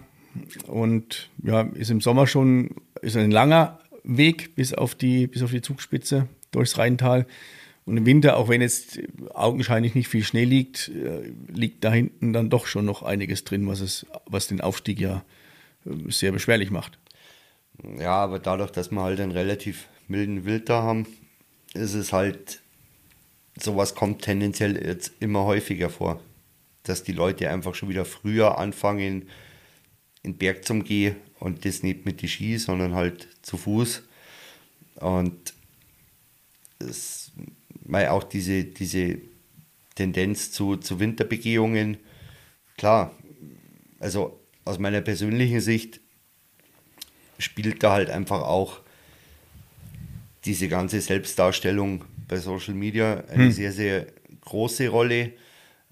Speaker 2: und ja, ist im Sommer schon ist ein langer Weg bis auf die, bis auf die Zugspitze durchs Rheintal. Und im Winter, auch wenn jetzt augenscheinlich nicht viel Schnee liegt, äh, liegt da hinten dann doch schon noch einiges drin, was, es, was den Aufstieg ja äh, sehr beschwerlich macht.
Speaker 1: Ja, aber dadurch, dass wir halt einen relativ milden Winter haben, ist es halt, sowas kommt tendenziell jetzt immer häufiger vor. Dass die Leute einfach schon wieder früher anfangen, in den Berg zum Gehen und das nicht mit die Ski, sondern halt zu Fuß. Und es weil auch diese, diese Tendenz zu, zu Winterbegehungen, klar, also aus meiner persönlichen Sicht spielt da halt einfach auch diese ganze Selbstdarstellung bei Social Media eine hm. sehr, sehr große Rolle.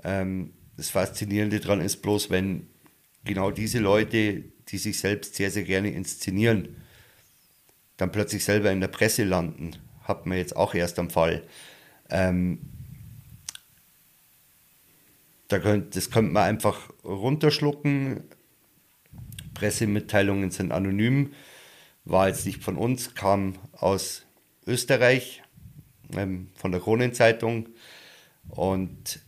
Speaker 1: Ähm, das Faszinierende daran ist bloß, wenn genau diese Leute, die sich selbst sehr, sehr gerne inszenieren, dann plötzlich selber in der Presse landen. Hat man jetzt auch erst am Fall. Ähm, da könnt, das könnte man einfach runterschlucken. Pressemitteilungen sind anonym, war jetzt nicht von uns, kam aus Österreich, ähm, von der Kronenzeitung. Und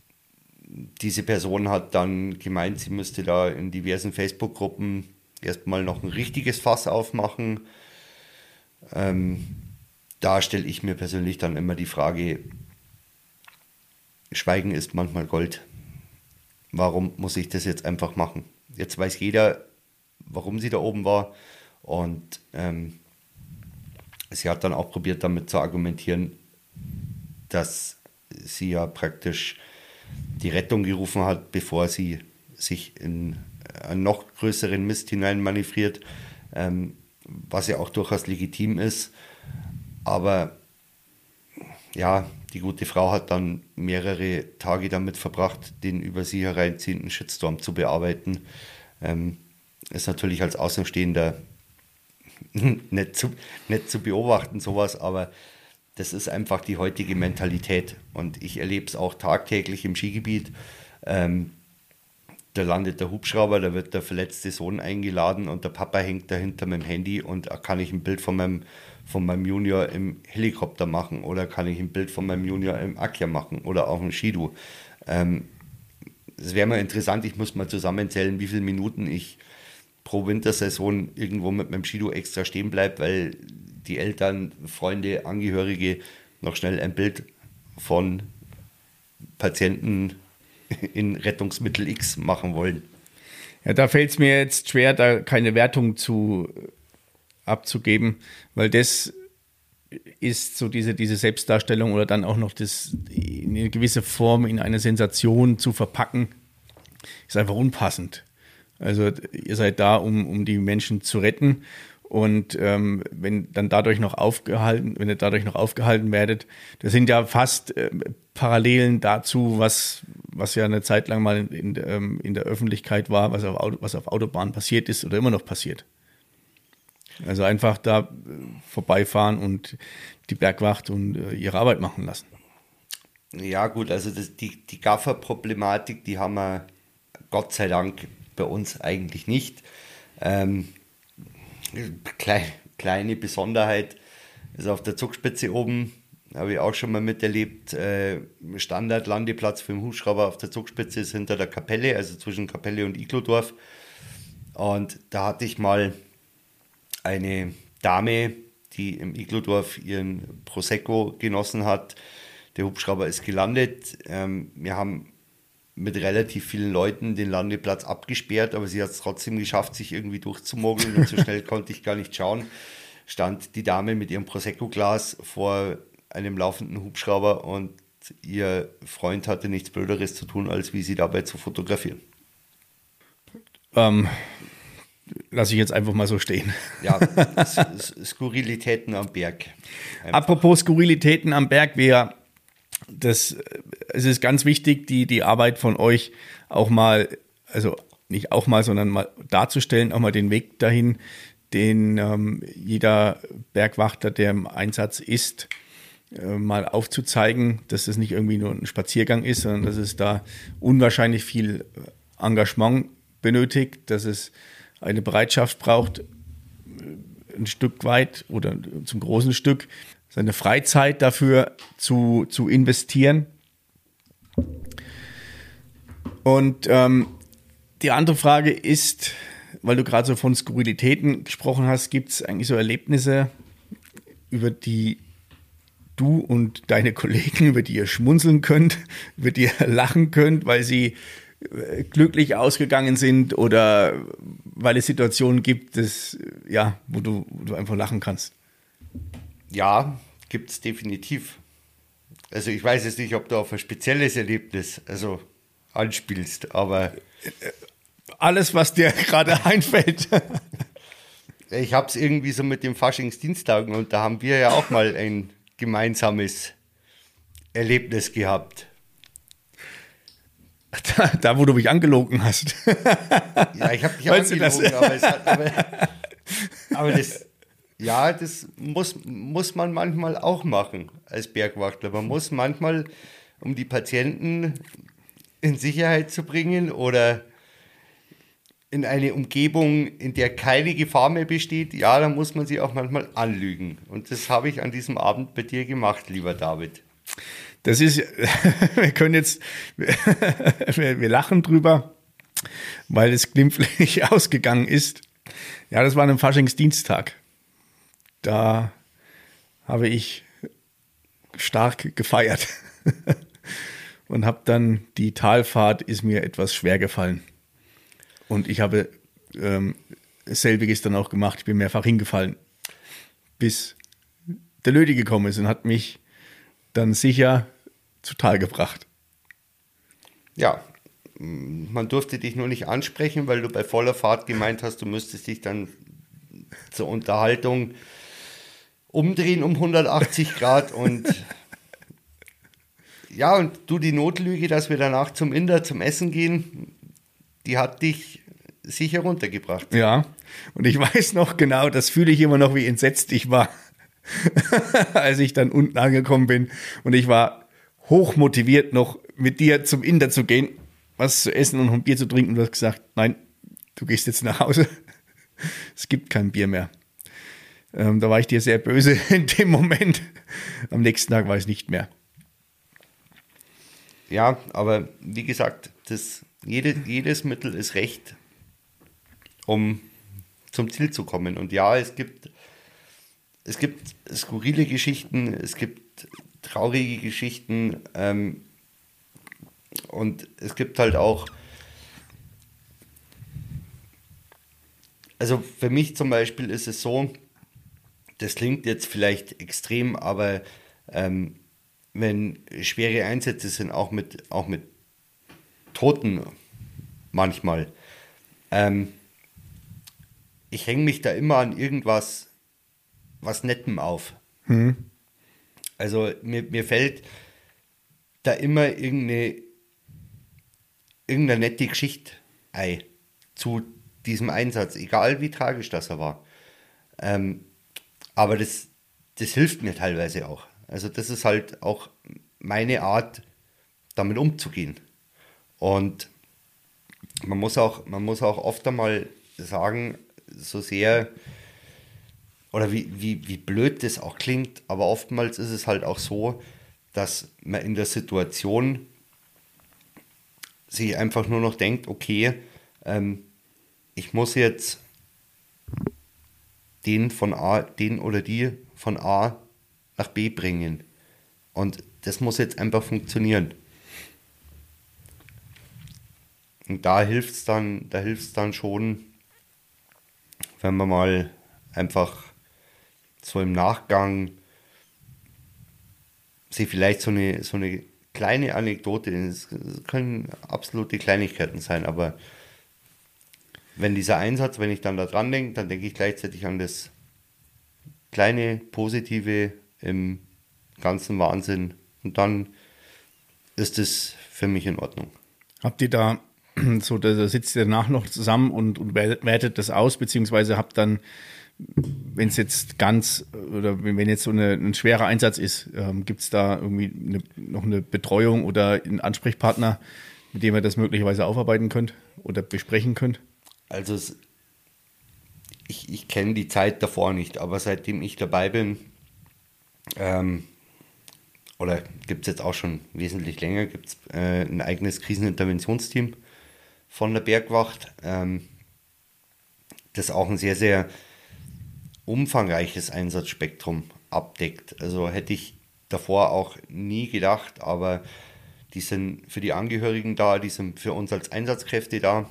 Speaker 1: diese Person hat dann gemeint, sie müsste da in diversen Facebook-Gruppen erstmal noch ein richtiges Fass aufmachen. Ähm, da stelle ich mir persönlich dann immer die Frage, Schweigen ist manchmal Gold. Warum muss ich das jetzt einfach machen? Jetzt weiß jeder, warum sie da oben war. Und ähm, sie hat dann auch probiert, damit zu argumentieren, dass sie ja praktisch die Rettung gerufen hat, bevor sie sich in einen noch größeren Mist hinein manövriert, ähm, was ja auch durchaus legitim ist. Aber ja, die gute Frau hat dann mehrere Tage damit verbracht, den über sie hereinziehenden Shitstorm zu bearbeiten. Ähm, ist natürlich als Außenstehender *laughs* nicht zu, nicht zu beobachten, sowas, aber das ist einfach die heutige Mentalität. Und ich erlebe es auch tagtäglich im Skigebiet. Ähm, da landet der Hubschrauber, da wird der verletzte Sohn eingeladen und der Papa hängt dahinter mit dem Handy und kann ich ein Bild von meinem, von meinem Junior im Helikopter machen oder kann ich ein Bild von meinem Junior im Akia machen oder auf dem Skidu. Ähm, das wäre mal interessant, ich muss mal zusammenzählen, wie viele Minuten ich pro Wintersaison irgendwo mit meinem Skidu extra stehen bleibe, weil die Eltern, Freunde, Angehörige noch schnell ein Bild von Patienten *laughs* in Rettungsmittel X machen wollen.
Speaker 2: Ja, da fällt es mir jetzt schwer, da keine Wertung zu abzugeben, weil das ist so diese, diese Selbstdarstellung oder dann auch noch das in eine gewisse Form in eine Sensation zu verpacken, ist einfach unpassend. Also ihr seid da, um, um die Menschen zu retten. Und ähm, wenn dann dadurch noch aufgehalten, wenn ihr dadurch noch aufgehalten werdet, das sind ja fast äh, Parallelen dazu, was, was ja eine Zeit lang mal in, in, ähm, in der Öffentlichkeit war, was auf, Auto, was auf Autobahnen passiert ist oder immer noch passiert. Also einfach da äh, vorbeifahren und die Bergwacht und äh, ihre Arbeit machen lassen.
Speaker 1: Ja, gut, also das, die, die Gaffer-Problematik, die haben wir Gott sei Dank bei uns eigentlich nicht. Ähm, klein, kleine Besonderheit ist auf der Zugspitze oben, habe ich auch schon mal miterlebt. Äh, Standard-Landeplatz für den Hubschrauber auf der Zugspitze ist hinter der Kapelle, also zwischen Kapelle und Iglodorf. Und da hatte ich mal eine Dame, die im Iglodorf ihren Prosecco genossen hat. Der Hubschrauber ist gelandet. Ähm, wir haben mit relativ vielen Leuten den Landeplatz abgesperrt, aber sie hat es trotzdem geschafft, sich irgendwie durchzumogeln und so schnell *laughs* konnte ich gar nicht schauen. Stand die Dame mit ihrem Prosecco-Glas vor einem laufenden Hubschrauber und ihr Freund hatte nichts Blöderes zu tun, als wie sie dabei zu fotografieren.
Speaker 2: Ähm, lasse ich jetzt einfach mal so stehen.
Speaker 1: Ja, Skurrilitäten am Berg.
Speaker 2: Einfach. *laughs* Apropos Skurrilitäten am Berg, wir das, es ist ganz wichtig, die, die Arbeit von euch auch mal, also nicht auch mal, sondern mal darzustellen, auch mal den Weg dahin, den ähm, jeder Bergwachter, der im Einsatz ist, äh, mal aufzuzeigen, dass es nicht irgendwie nur ein Spaziergang ist, sondern dass es da unwahrscheinlich viel Engagement benötigt, dass es eine Bereitschaft braucht, ein Stück weit oder zum großen Stück seine Freizeit dafür zu, zu investieren. Und ähm, die andere Frage ist, weil du gerade so von Skurrilitäten gesprochen hast, gibt es eigentlich so Erlebnisse, über die du und deine Kollegen, über die ihr schmunzeln könnt, *laughs* über die ihr lachen könnt, weil sie äh, glücklich ausgegangen sind oder weil es Situationen gibt, das, ja, wo, du, wo du einfach lachen kannst?
Speaker 1: Ja, gibt es definitiv. Also ich weiß jetzt nicht, ob du auf ein spezielles Erlebnis also anspielst, aber
Speaker 2: alles, was dir *laughs* gerade einfällt.
Speaker 1: ich habe es irgendwie so mit dem Faschingsdienstagen und da haben wir ja auch mal ein gemeinsames Erlebnis gehabt.
Speaker 2: Da, da, wo du mich angelogen hast.
Speaker 1: Ja, ich habe dich weißt angelogen, aber, hat, aber, *laughs* aber das, ja, das muss, muss man manchmal auch machen als Bergwachtler. Man muss manchmal, um die Patienten in Sicherheit zu bringen oder in eine Umgebung, in der keine Gefahr mehr besteht, ja, dann muss man sie auch manchmal anlügen. Und das habe ich an diesem Abend bei dir gemacht, lieber David.
Speaker 2: Das ist, *laughs* wir können jetzt, *laughs* wir, wir lachen drüber, weil es glimpflich *laughs* ausgegangen ist. Ja, das war ein Faschingsdienstag da habe ich stark gefeiert *laughs* und habe dann die Talfahrt ist mir etwas schwer gefallen. Und ich habe ähm, selbiges dann auch gemacht. Ich bin mehrfach hingefallen, bis der Lödi gekommen ist und hat mich dann sicher zu Tal gebracht.
Speaker 1: Ja, man durfte dich nur nicht ansprechen, weil du bei voller Fahrt gemeint hast, du müsstest dich dann zur Unterhaltung umdrehen um 180 Grad und ja, und du die Notlüge, dass wir danach zum Inder zum Essen gehen, die hat dich sicher runtergebracht.
Speaker 2: Ja, und ich weiß noch genau, das fühle ich immer noch, wie entsetzt ich war, *laughs* als ich dann unten angekommen bin und ich war hoch motiviert noch mit dir zum Inder zu gehen was zu essen und ein Bier zu trinken. Du hast gesagt, nein, du gehst jetzt nach Hause. Es gibt kein Bier mehr. Ähm, da war ich dir sehr böse *laughs* in dem Moment. Am nächsten Tag war es nicht mehr.
Speaker 1: Ja, aber wie gesagt, das, jede, jedes Mittel ist recht, um zum Ziel zu kommen. Und ja, es gibt, es gibt skurrile Geschichten, es gibt traurige Geschichten ähm, und es gibt halt auch, also für mich zum Beispiel ist es so, das klingt jetzt vielleicht extrem, aber ähm, wenn schwere Einsätze sind, auch mit, auch mit Toten manchmal, ähm, ich hänge mich da immer an irgendwas, was Nettem auf. Mhm. Also mir, mir fällt da immer irgendeine, irgendeine nette Geschichte ein zu diesem Einsatz, egal wie tragisch das er war. Ähm, aber das, das hilft mir teilweise auch. Also das ist halt auch meine Art, damit umzugehen. Und man muss auch, man muss auch oft einmal sagen, so sehr oder wie, wie, wie blöd das auch klingt, aber oftmals ist es halt auch so, dass man in der Situation sich einfach nur noch denkt, okay, ähm, ich muss jetzt den von A, den oder die von A nach B bringen. Und das muss jetzt einfach funktionieren. Und da hilft es dann, da hilft dann schon, wenn man mal einfach so im Nachgang sich vielleicht so eine, so eine kleine Anekdote, es können absolute Kleinigkeiten sein, aber wenn dieser Einsatz, wenn ich dann da dran denke, dann denke ich gleichzeitig an das kleine Positive im ganzen Wahnsinn und dann ist es für mich in Ordnung.
Speaker 2: Habt ihr da *clears throat* so, da sitzt ihr danach noch zusammen und, und wertet das aus, beziehungsweise habt dann, wenn es jetzt ganz oder wenn jetzt so eine, ein schwerer Einsatz ist, ähm, gibt es da irgendwie eine, noch eine Betreuung oder einen Ansprechpartner, mit dem ihr das möglicherweise aufarbeiten könnt oder besprechen könnt?
Speaker 1: Also ich, ich kenne die Zeit davor nicht, aber seitdem ich dabei bin, ähm, oder gibt es jetzt auch schon wesentlich länger, gibt es äh, ein eigenes Kriseninterventionsteam von der Bergwacht, ähm, das auch ein sehr, sehr umfangreiches Einsatzspektrum abdeckt. Also hätte ich davor auch nie gedacht, aber die sind für die Angehörigen da, die sind für uns als Einsatzkräfte da.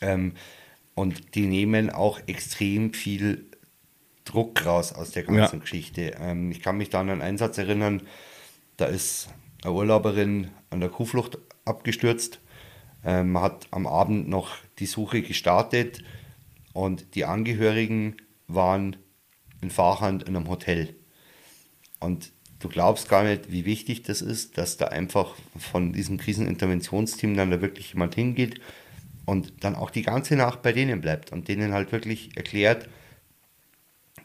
Speaker 1: Ähm, und die nehmen auch extrem viel Druck raus aus der ganzen ja. Geschichte. Ähm, ich kann mich da an einen Einsatz erinnern, da ist eine Urlauberin an der Kuhflucht abgestürzt. Ähm, man hat am Abend noch die Suche gestartet und die Angehörigen waren in Fahrhand in einem Hotel. Und du glaubst gar nicht, wie wichtig das ist, dass da einfach von diesem Kriseninterventionsteam dann da wirklich jemand hingeht und dann auch die ganze Nacht bei denen bleibt und denen halt wirklich erklärt,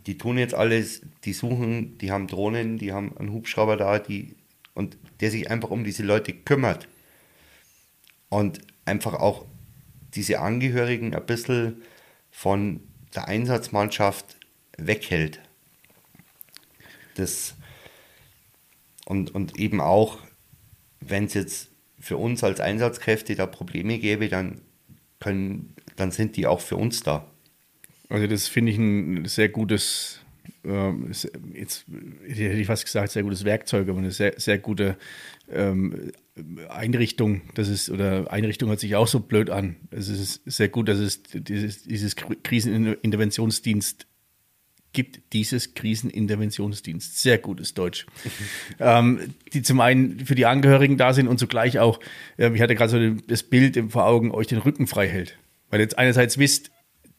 Speaker 1: die tun jetzt alles, die suchen, die haben Drohnen, die haben einen Hubschrauber da, die und der sich einfach um diese Leute kümmert und einfach auch diese Angehörigen ein bisschen von der Einsatzmannschaft weghält. Das und, und eben auch, wenn es jetzt für uns als Einsatzkräfte da Probleme gäbe, dann können, dann sind die auch für uns da.
Speaker 2: Also das finde ich ein sehr gutes, äh, jetzt hätte ich fast gesagt, sehr gutes Werkzeug, aber eine sehr, sehr gute ähm, Einrichtung. Das ist, oder Einrichtung hört sich auch so blöd an. Es ist sehr gut, dass es dieses, dieses Kriseninterventionsdienst gibt dieses Kriseninterventionsdienst. Sehr gutes Deutsch. *laughs* ähm, die zum einen für die Angehörigen da sind und zugleich auch, äh, ich hatte gerade so das Bild vor Augen, euch den Rücken frei hält. Weil jetzt einerseits wisst,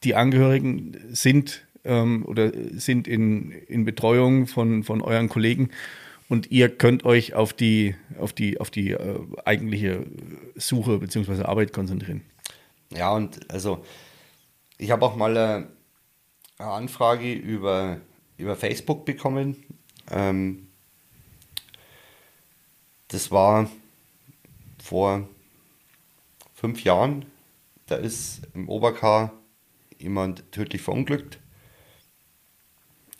Speaker 2: die Angehörigen sind ähm, oder sind in, in Betreuung von, von euren Kollegen und ihr könnt euch auf die, auf die, auf die äh, eigentliche Suche bzw. Arbeit konzentrieren.
Speaker 1: Ja, und also ich habe auch mal äh, eine Anfrage über, über Facebook bekommen. Ähm, das war vor fünf Jahren. Da ist im Oberkar jemand tödlich verunglückt.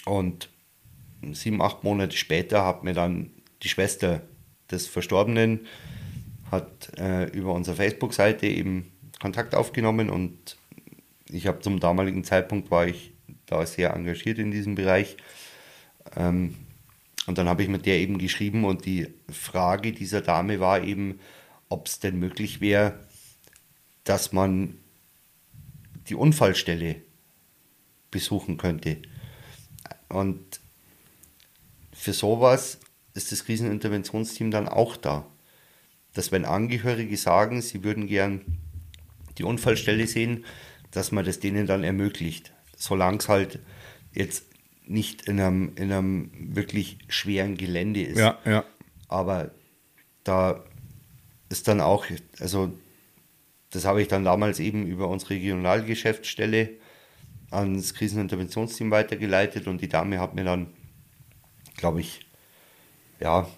Speaker 1: Und sieben, acht Monate später hat mir dann die Schwester des Verstorbenen hat äh, über unsere Facebook-Seite eben Kontakt aufgenommen und ich habe zum damaligen Zeitpunkt war ich da sehr engagiert in diesem Bereich. Ähm, und dann habe ich mit der eben geschrieben und die Frage dieser Dame war eben, ob es denn möglich wäre, dass man die Unfallstelle besuchen könnte. Und für sowas ist das Kriseninterventionsteam dann auch da. Dass wenn Angehörige sagen, sie würden gern die Unfallstelle sehen, dass man das denen dann ermöglicht. Solange es halt jetzt nicht in einem, in einem wirklich schweren Gelände ist.
Speaker 2: Ja, ja.
Speaker 1: Aber da ist dann auch, also das habe ich dann damals eben über unsere Regionalgeschäftsstelle ans Kriseninterventionsteam weitergeleitet und die Dame hat mir dann, glaube ich, ja,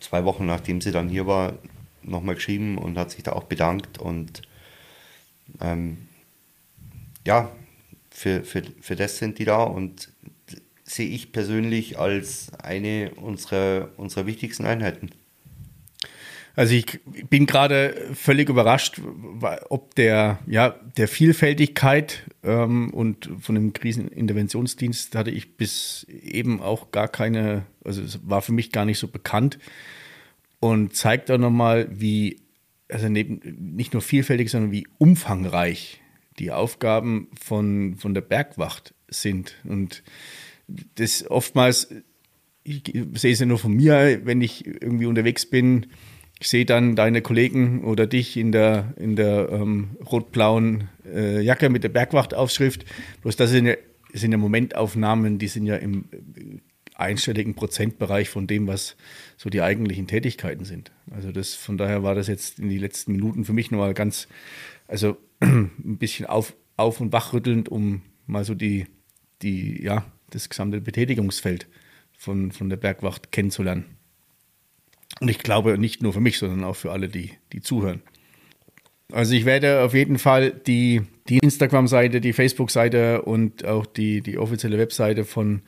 Speaker 1: zwei Wochen nachdem sie dann hier war, nochmal geschrieben und hat sich da auch bedankt und ähm, ja, für, für, für das sind die da und sehe ich persönlich als eine unserer, unserer wichtigsten Einheiten.
Speaker 2: Also ich bin gerade völlig überrascht, ob der, ja, der Vielfältigkeit ähm, und von dem Kriseninterventionsdienst hatte ich bis eben auch gar keine, also es war für mich gar nicht so bekannt und zeigt auch nochmal, wie, also neben, nicht nur vielfältig, sondern wie umfangreich die Aufgaben von, von der Bergwacht sind. Und das oftmals, ich sehe es ja nur von mir, wenn ich irgendwie unterwegs bin, ich sehe dann deine Kollegen oder dich in der, in der ähm, rot-blauen äh, Jacke mit der Bergwachtaufschrift. Bloß das sind ja, sind ja Momentaufnahmen, die sind ja im einstelligen Prozentbereich von dem, was so die eigentlichen Tätigkeiten sind. Also das, von daher war das jetzt in den letzten Minuten für mich nochmal ganz, also *clears throat* ein bisschen auf, auf und wachrüttelnd, um mal so die, die, ja, das gesamte Betätigungsfeld von, von der Bergwacht kennenzulernen. Und ich glaube nicht nur für mich, sondern auch für alle, die, die zuhören. Also ich werde auf jeden Fall die, die Instagram-Seite, die Facebook-Seite und auch die, die offizielle Webseite von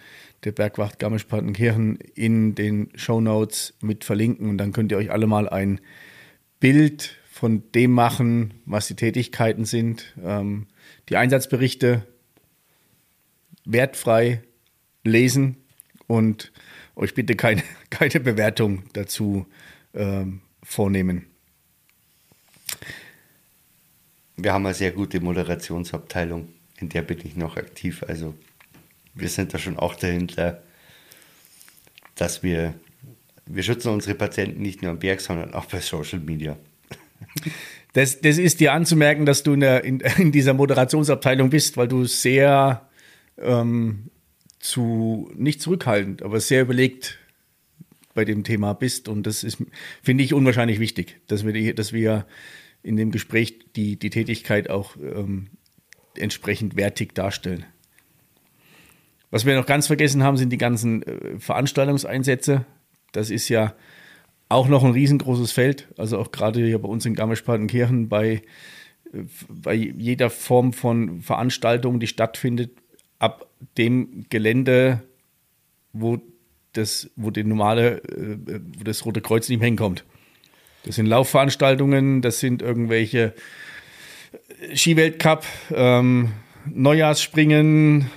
Speaker 2: der Bergwacht Garmisch-Partenkirchen in den Show Notes mit verlinken und dann könnt ihr euch alle mal ein Bild von dem machen, was die Tätigkeiten sind, ähm, die Einsatzberichte wertfrei lesen und euch bitte keine, *laughs* keine Bewertung dazu ähm, vornehmen.
Speaker 1: Wir haben eine sehr gute Moderationsabteilung, in der bin ich noch aktiv. Also wir sind da schon auch dahinter, dass wir, wir schützen unsere Patienten nicht nur am Berg, sondern auch bei Social Media. *laughs*
Speaker 2: Das, das ist dir anzumerken, dass du in, der, in, *laughs* in dieser Moderationsabteilung bist, weil du sehr ähm, zu, nicht zurückhaltend, aber sehr überlegt bei dem Thema bist. Und das ist, finde ich, unwahrscheinlich wichtig, dass wir, dass wir in dem Gespräch die, die Tätigkeit auch ähm, entsprechend wertig darstellen. Was wir noch ganz vergessen haben, sind die ganzen äh, Veranstaltungseinsätze. Das ist ja auch noch ein riesengroßes Feld. Also auch gerade hier bei uns in Garmisch-Partenkirchen bei, äh, bei jeder Form von Veranstaltung, die stattfindet, ab dem Gelände, wo das, wo die normale, äh, wo das Rote Kreuz nicht mehr hinkommt. Das sind Laufveranstaltungen, das sind irgendwelche Skiweltcup, ähm, Neujahrsspringen,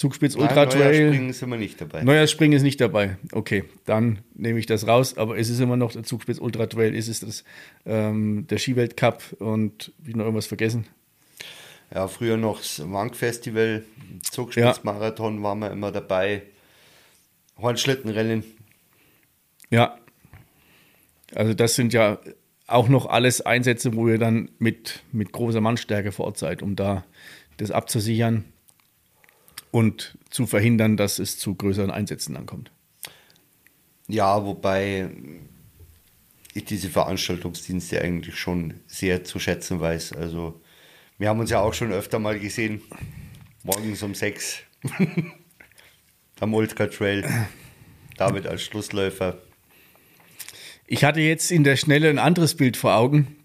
Speaker 2: Zugspitz Ultra Trail.
Speaker 1: Neujahrsspringen sind wir nicht dabei.
Speaker 2: Neujahrsspringen ist nicht dabei. Okay, dann nehme ich das raus. Aber es ist immer noch der Zugspitz Ultra Trail, ist es das, ähm, der Skiweltcup und wie noch irgendwas vergessen?
Speaker 1: Ja, früher noch das Wankfestival, Zugspitzmarathon ja. waren wir immer dabei. Hornschlittenrennen.
Speaker 2: Ja. Also das sind ja auch noch alles Einsätze, wo ihr dann mit, mit großer Mannstärke vor Ort seid, um da das abzusichern und zu verhindern, dass es zu größeren Einsätzen ankommt.
Speaker 1: Ja, wobei ich diese Veranstaltungsdienste eigentlich schon sehr zu schätzen weiß. Also wir haben uns ja auch schon öfter mal gesehen, morgens um sechs *laughs* am Ultra Trail, David als Schlussläufer.
Speaker 2: Ich hatte jetzt in der Schnelle ein anderes Bild vor Augen.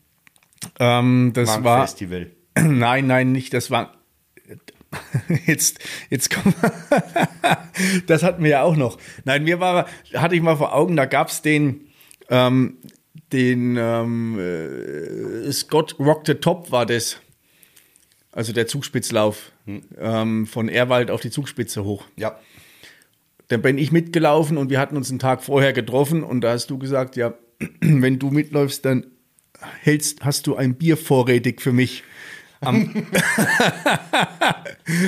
Speaker 2: Ähm, das war.
Speaker 1: Festival. *clears throat*
Speaker 2: Nein, nein, nicht. Das war. *laughs* Jetzt, jetzt kommt. *laughs* das hatten wir ja auch noch. Nein, mir war, hatte ich mal vor Augen, da gab es den, ähm, den ähm, äh, Scott Rock the Top war das. Also der Zugspitzlauf ähm, von Erwald auf die Zugspitze hoch.
Speaker 1: Ja.
Speaker 2: Dann bin ich mitgelaufen und wir hatten uns einen Tag vorher getroffen und da hast du gesagt, ja, *clears throat* wenn du mitläufst, dann hältst, hast du ein Bier vorrätig für mich am, *laughs*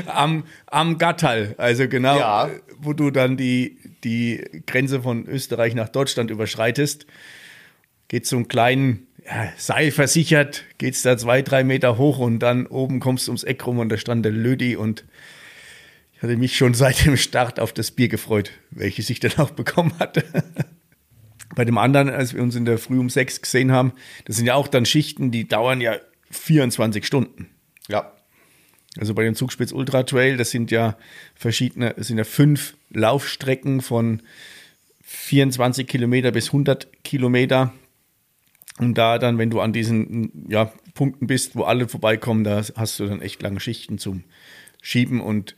Speaker 2: am, am Gattal. Also genau,
Speaker 1: Ja.
Speaker 2: wo du dann die, die Grenze von Österreich nach Deutschland überschreitest. Geht so einen kleinen ja, Seil versichert, geht's da zwei, drei Meter hoch und dann oben kommst du ums Eck rum und da stand der Lödi und ich hatte mich schon *laughs* seit dem Start auf das Bier gefreut, welches ich dann auch bekommen hatte. *laughs* Bei dem anderen, als wir uns in der Früh um sechs gesehen haben, das sind ja auch dann Schichten, die dauern ja 24 Stunden.
Speaker 1: Ja.
Speaker 2: Also bei dem Zugspitz Ultra Trail, das sind ja verschiedene, es sind ja fünf Laufstrecken von 24 Kilometer bis 100 Kilometer. Und da dann, wenn du an diesen ja, Punkten bist, wo alle vorbeikommen, da hast du dann echt lange Schichten zum Schieben. Und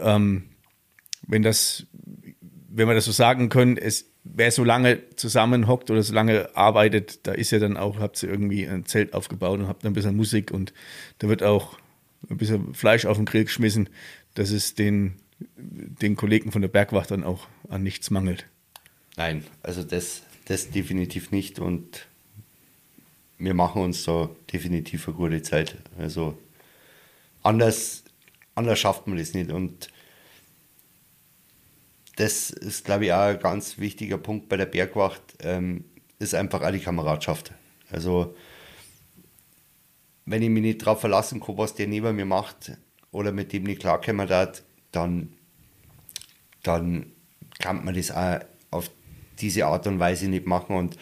Speaker 2: ähm, wenn das, wenn wir das so sagen können, es wer so lange zusammenhockt oder so lange arbeitet, da ist ja dann auch, habt ihr irgendwie ein Zelt aufgebaut und habt ein bisschen Musik und da wird auch ein bisschen Fleisch auf den Grill geschmissen, dass es den, den Kollegen von der Bergwacht dann auch an nichts mangelt.
Speaker 1: Nein, also das, das definitiv nicht und wir machen uns da definitiv eine gute Zeit. Also anders, anders schafft man das nicht und das ist, glaube ich, auch ein ganz wichtiger Punkt bei der Bergwacht, ähm, ist einfach auch die Kameradschaft. Also wenn ich mich nicht darauf verlassen kann, was der neben mir macht oder mit dem nicht klarkommen darf, dann, dann kann man das auch auf diese Art und Weise nicht machen. Und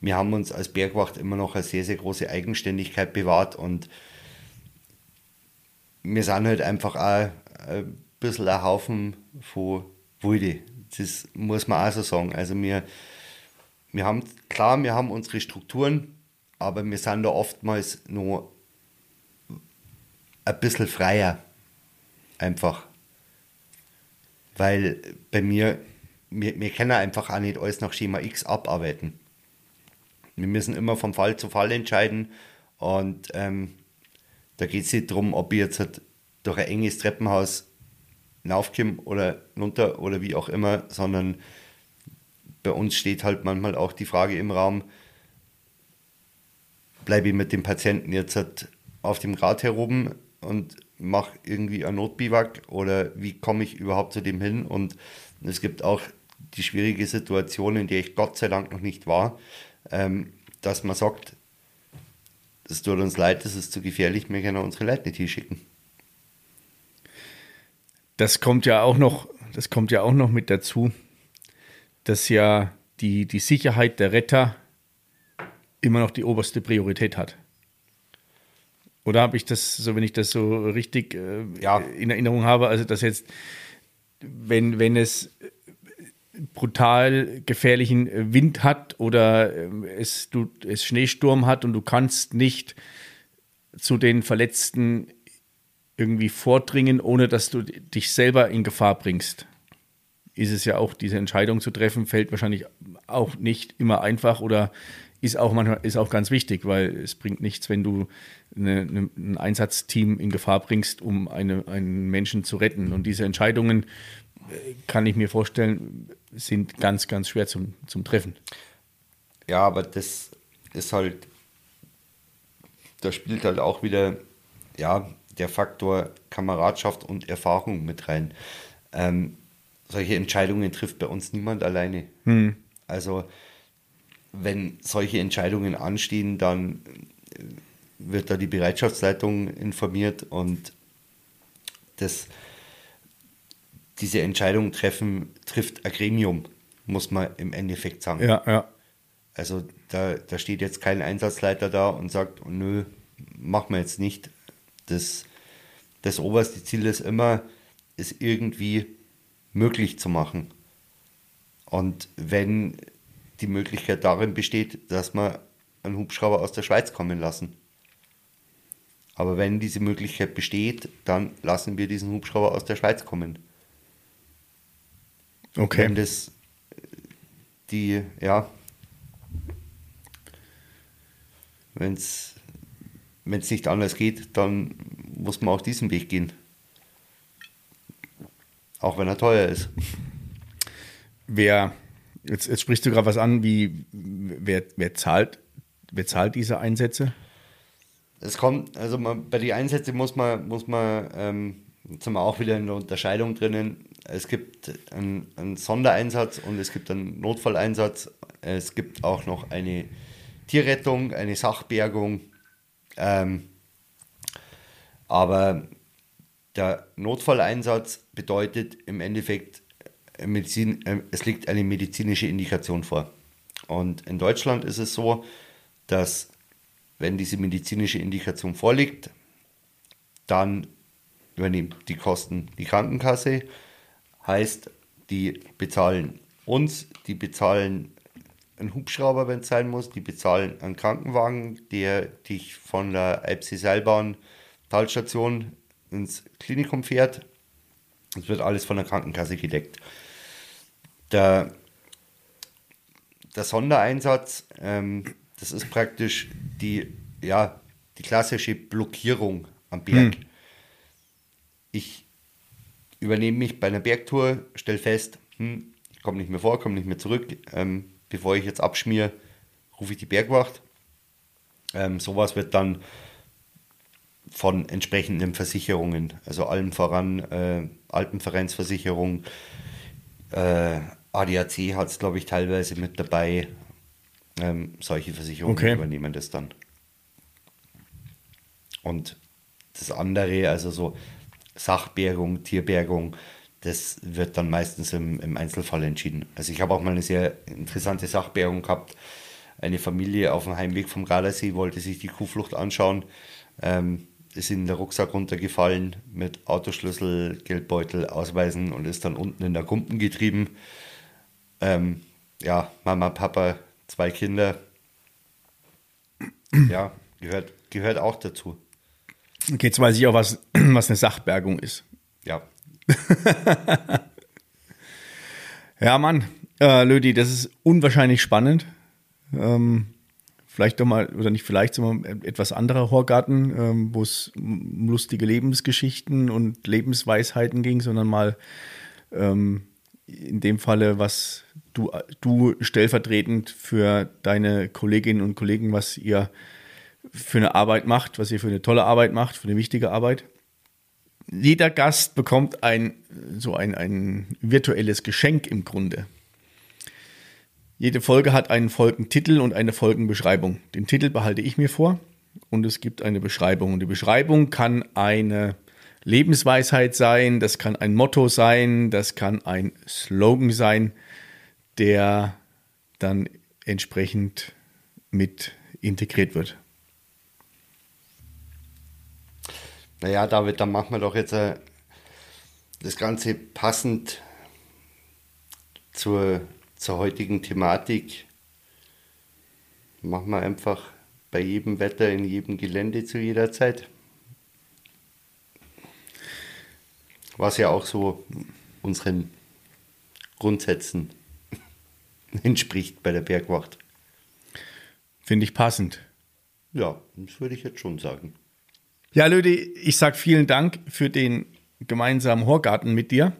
Speaker 1: wir haben uns als Bergwacht immer noch eine sehr, sehr große Eigenständigkeit bewahrt und wir sind halt einfach auch ein bisschen ein Haufen von Wilde. Das muss man auch so sagen. Also wir, wir haben, klar, wir haben unsere Strukturen, aber wir sind da oftmals noch ein bisschen freier. Einfach. Weil bei mir, wir, wir können einfach auch nicht alles nach Schema X abarbeiten. Wir müssen immer vom Fall zu Fall entscheiden und ähm, da geht es nicht darum, ob ich jetzt halt durch ein enges Treppenhaus raufkomme oder runter oder wie auch immer, sondern bei uns steht halt manchmal auch die Frage im Raum, bleibe ich mit dem Patienten jetzt halt auf dem Rad heroben und mache irgendwie ein Notbiwak oder wie komme ich überhaupt zu dem hin? Und es gibt auch die schwierige Situation, in der ich Gott sei Dank noch nicht war, ähm, dass man sagt, es tut uns leid, das ist zu gefährlich, wir können unsere Leute nicht hinschicken.
Speaker 2: Das kommt ja auch noch, das kommt ja auch noch mit dazu, dass ja die, die Sicherheit der Retter immer noch die oberste Priorität hat. Oder habe ich das, so wenn ich das so richtig äh,
Speaker 1: Ja.
Speaker 2: in Erinnerung habe, also dass jetzt, wenn, wenn es brutal gefährlichen Wind hat oder ähm, es, du, es Schneesturm hat und du kannst nicht zu den Verletzten irgendwie vordringen, ohne dass du dich selber in Gefahr bringst. Ist es ja auch, diese Entscheidung zu treffen, fällt wahrscheinlich auch nicht immer einfach oder ist auch manchmal ist auch ganz wichtig, weil es bringt nichts, wenn du eine, eine, ein Einsatzteam in Gefahr bringst, um eine, einen Menschen zu retten. Und diese Entscheidungen, äh, kann ich mir vorstellen, sind ganz, ganz schwer zum, zum Treffen.
Speaker 1: Ja, aber das ist halt, da spielt halt auch wieder, ja, der Faktor Kameradschaft und Erfahrung mit rein. Ähm, solche Entscheidungen trifft bei uns niemand alleine. Also, wenn solche Entscheidungen anstehen, dann äh, wird da die Bereitschaftsleitung informiert und das, diese Entscheidung treffen, trifft ein Gremium, muss man im Endeffekt sagen.
Speaker 2: Ja, ja.
Speaker 1: Also da, da steht jetzt kein Einsatzleiter da und sagt, nö, machen wir jetzt nicht. Das, das oberste Ziel ist immer, es irgendwie möglich zu machen. Und wenn die Möglichkeit darin besteht, dass man einen Hubschrauber aus der Schweiz kommen lassen. Aber wenn diese Möglichkeit besteht, dann lassen wir diesen Hubschrauber aus der Schweiz kommen.
Speaker 2: Okay.
Speaker 1: Wenn das die, ja, wenn es nicht anders geht, dann muss man auch diesen Weg gehen. Auch wenn er teuer ist.
Speaker 2: Wer, jetzt, jetzt sprichst du gerade was an, wie, wer, wer, zahlt, wer zahlt diese Einsätze?
Speaker 1: Es kommt, also man, bei den Einsätzen muss man, muss man, ähm, jetzt haben wir auch wieder eine Unterscheidung drinnen. Es gibt einen, einen Sondereinsatz und es gibt einen Notfalleinsatz. Es gibt auch noch eine Tierrettung, eine Sachbergung. Ähm, aber der Notfalleinsatz bedeutet im Endeffekt, äh, Medizin, äh, es liegt eine medizinische Indikation vor. Und in Deutschland ist es so, dass wenn diese medizinische Indikation vorliegt, dann übernimmt die Kosten die Krankenkasse. Heißt, die bezahlen uns, die bezahlen einen Hubschrauber, wenn es sein muss, die bezahlen einen Krankenwagen, der dich von der Eibsee-Seilbahn Talstation ins Klinikum fährt. Das wird alles von der Krankenkasse gedeckt. Der, der Sondereinsatz, ähm, das ist praktisch die, ja, die klassische Blockierung am Berg. Hm. Ich übernehme mich bei einer Bergtour, stelle fest, hm, ich komme nicht mehr vor, komme nicht mehr zurück. Ähm, bevor ich jetzt abschmiere, rufe ich die Bergwacht. Ähm, sowas wird dann von entsprechenden Versicherungen, also allen voran äh, Alpenvereinsversicherung, äh, ADAC hat es, glaube ich, teilweise mit dabei. Ähm, solche Versicherungen okay. übernehmen das dann. Und das andere, also so Sachbergung, Tierbergung, das wird dann meistens im, im Einzelfall entschieden. Also ich habe auch mal eine sehr interessante Sachbergung gehabt. Eine Familie auf dem Heimweg vom Gardasee wollte sich die Kuhflucht anschauen. Ähm, ist in der Rucksack runtergefallen mit Autoschlüssel, Geldbeutel, Ausweisen und ist dann unten in der Kumpen getrieben. Ähm, ja, Mama, Papa, zwei Kinder. *clears throat* Ja, gehört, gehört auch dazu.
Speaker 2: Okay, jetzt weiß ich auch, was, *clears throat* was eine Sachbergung ist.
Speaker 1: Ja.
Speaker 2: Ja, Mann, äh, Lödi, das ist unwahrscheinlich spannend. Ähm, vielleicht doch mal, oder nicht vielleicht, sondern etwas anderer Horgarten, ähm, wo es um lustige Lebensgeschichten und Lebensweisheiten ging, sondern mal ähm, in dem Falle, was du, du stellvertretend für deine Kolleginnen und Kollegen, was ihr für eine Arbeit macht, was ihr für eine tolle Arbeit macht, für eine wichtige Arbeit. Jeder Gast bekommt ein so ein, ein virtuelles Geschenk im Grunde. Jede Folge hat einen Folgentitel und eine Folgenbeschreibung. Den Titel behalte ich mir vor und es gibt eine Beschreibung. Und die Beschreibung kann eine Lebensweisheit sein, das kann ein Motto sein, das kann ein Slogan sein, der dann entsprechend mit integriert wird.
Speaker 1: Naja, David, dann machen wir doch jetzt äh, das Ganze passend zur zur heutigen Thematik machen wir einfach bei jedem Wetter, in jedem Gelände zu jeder Zeit. Was ja auch so unseren Grundsätzen *laughs* entspricht bei der Bergwacht.
Speaker 2: Finde ich passend.
Speaker 1: Ja, das würde ich jetzt schon sagen.
Speaker 2: Ja, Lödi, ich sage vielen Dank für den gemeinsamen Horgarten mit dir.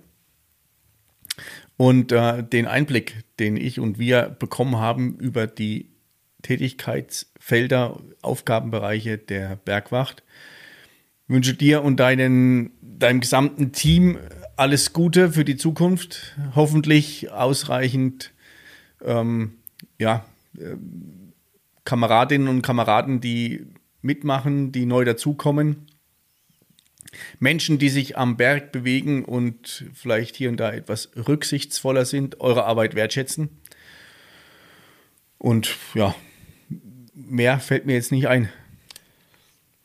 Speaker 2: Und äh, den Einblick, den ich und wir bekommen haben über die Tätigkeitsfelder, Aufgabenbereiche der Bergwacht, wünsche dir und deinen, deinem gesamten Team alles Gute für die Zukunft. Hoffentlich ausreichend ähm, ja, äh, Kameradinnen und Kameraden, die mitmachen, die neu dazukommen Menschen, die sich am Berg bewegen und vielleicht hier und da etwas rücksichtsvoller sind, eure Arbeit wertschätzen. Und ja, mehr fällt mir jetzt nicht ein.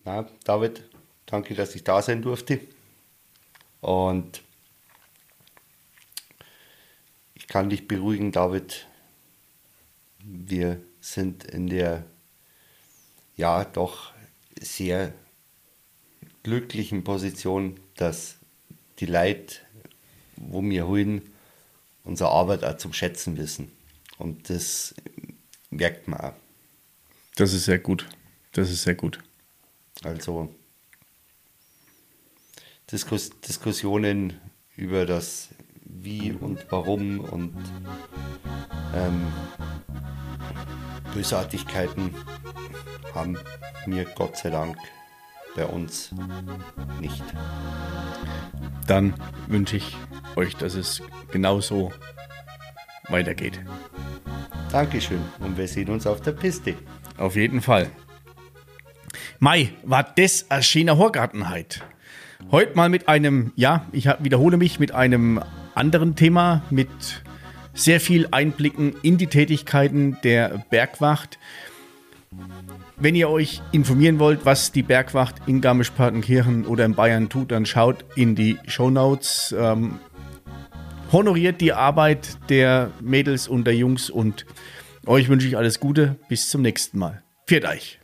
Speaker 1: Na, David, danke, dass ich da sein durfte. Und ich kann dich beruhigen, David. Wir sind in der ja doch sehr glücklichen Position, dass die Leute, wo wir holen, unsere Arbeit auch zum Schätzen wissen. Und das merkt man auch.
Speaker 2: Das ist sehr gut. Das ist sehr gut.
Speaker 1: Also Diskus Diskussionen über das Wie und Warum und ähm, Bösartigkeiten haben wir Gott sei Dank bei uns nicht.
Speaker 2: Dann wünsche ich euch, dass es genauso weitergeht.
Speaker 1: Dankeschön und wir sehen uns auf der Piste.
Speaker 2: Auf jeden Fall. Mai, war das ein schöner Horgartenheit. Heute mal mit einem, ja, ich wiederhole mich, mit einem anderen Thema, mit sehr viel Einblicken in die Tätigkeiten der Bergwacht. Wenn ihr euch informieren wollt, was die Bergwacht in Garmisch-Partenkirchen oder in Bayern tut, dann schaut in die Shownotes. Ähm, honoriert die Arbeit der Mädels und der Jungs und euch wünsche ich alles Gute. Bis zum nächsten Mal. Viert euch!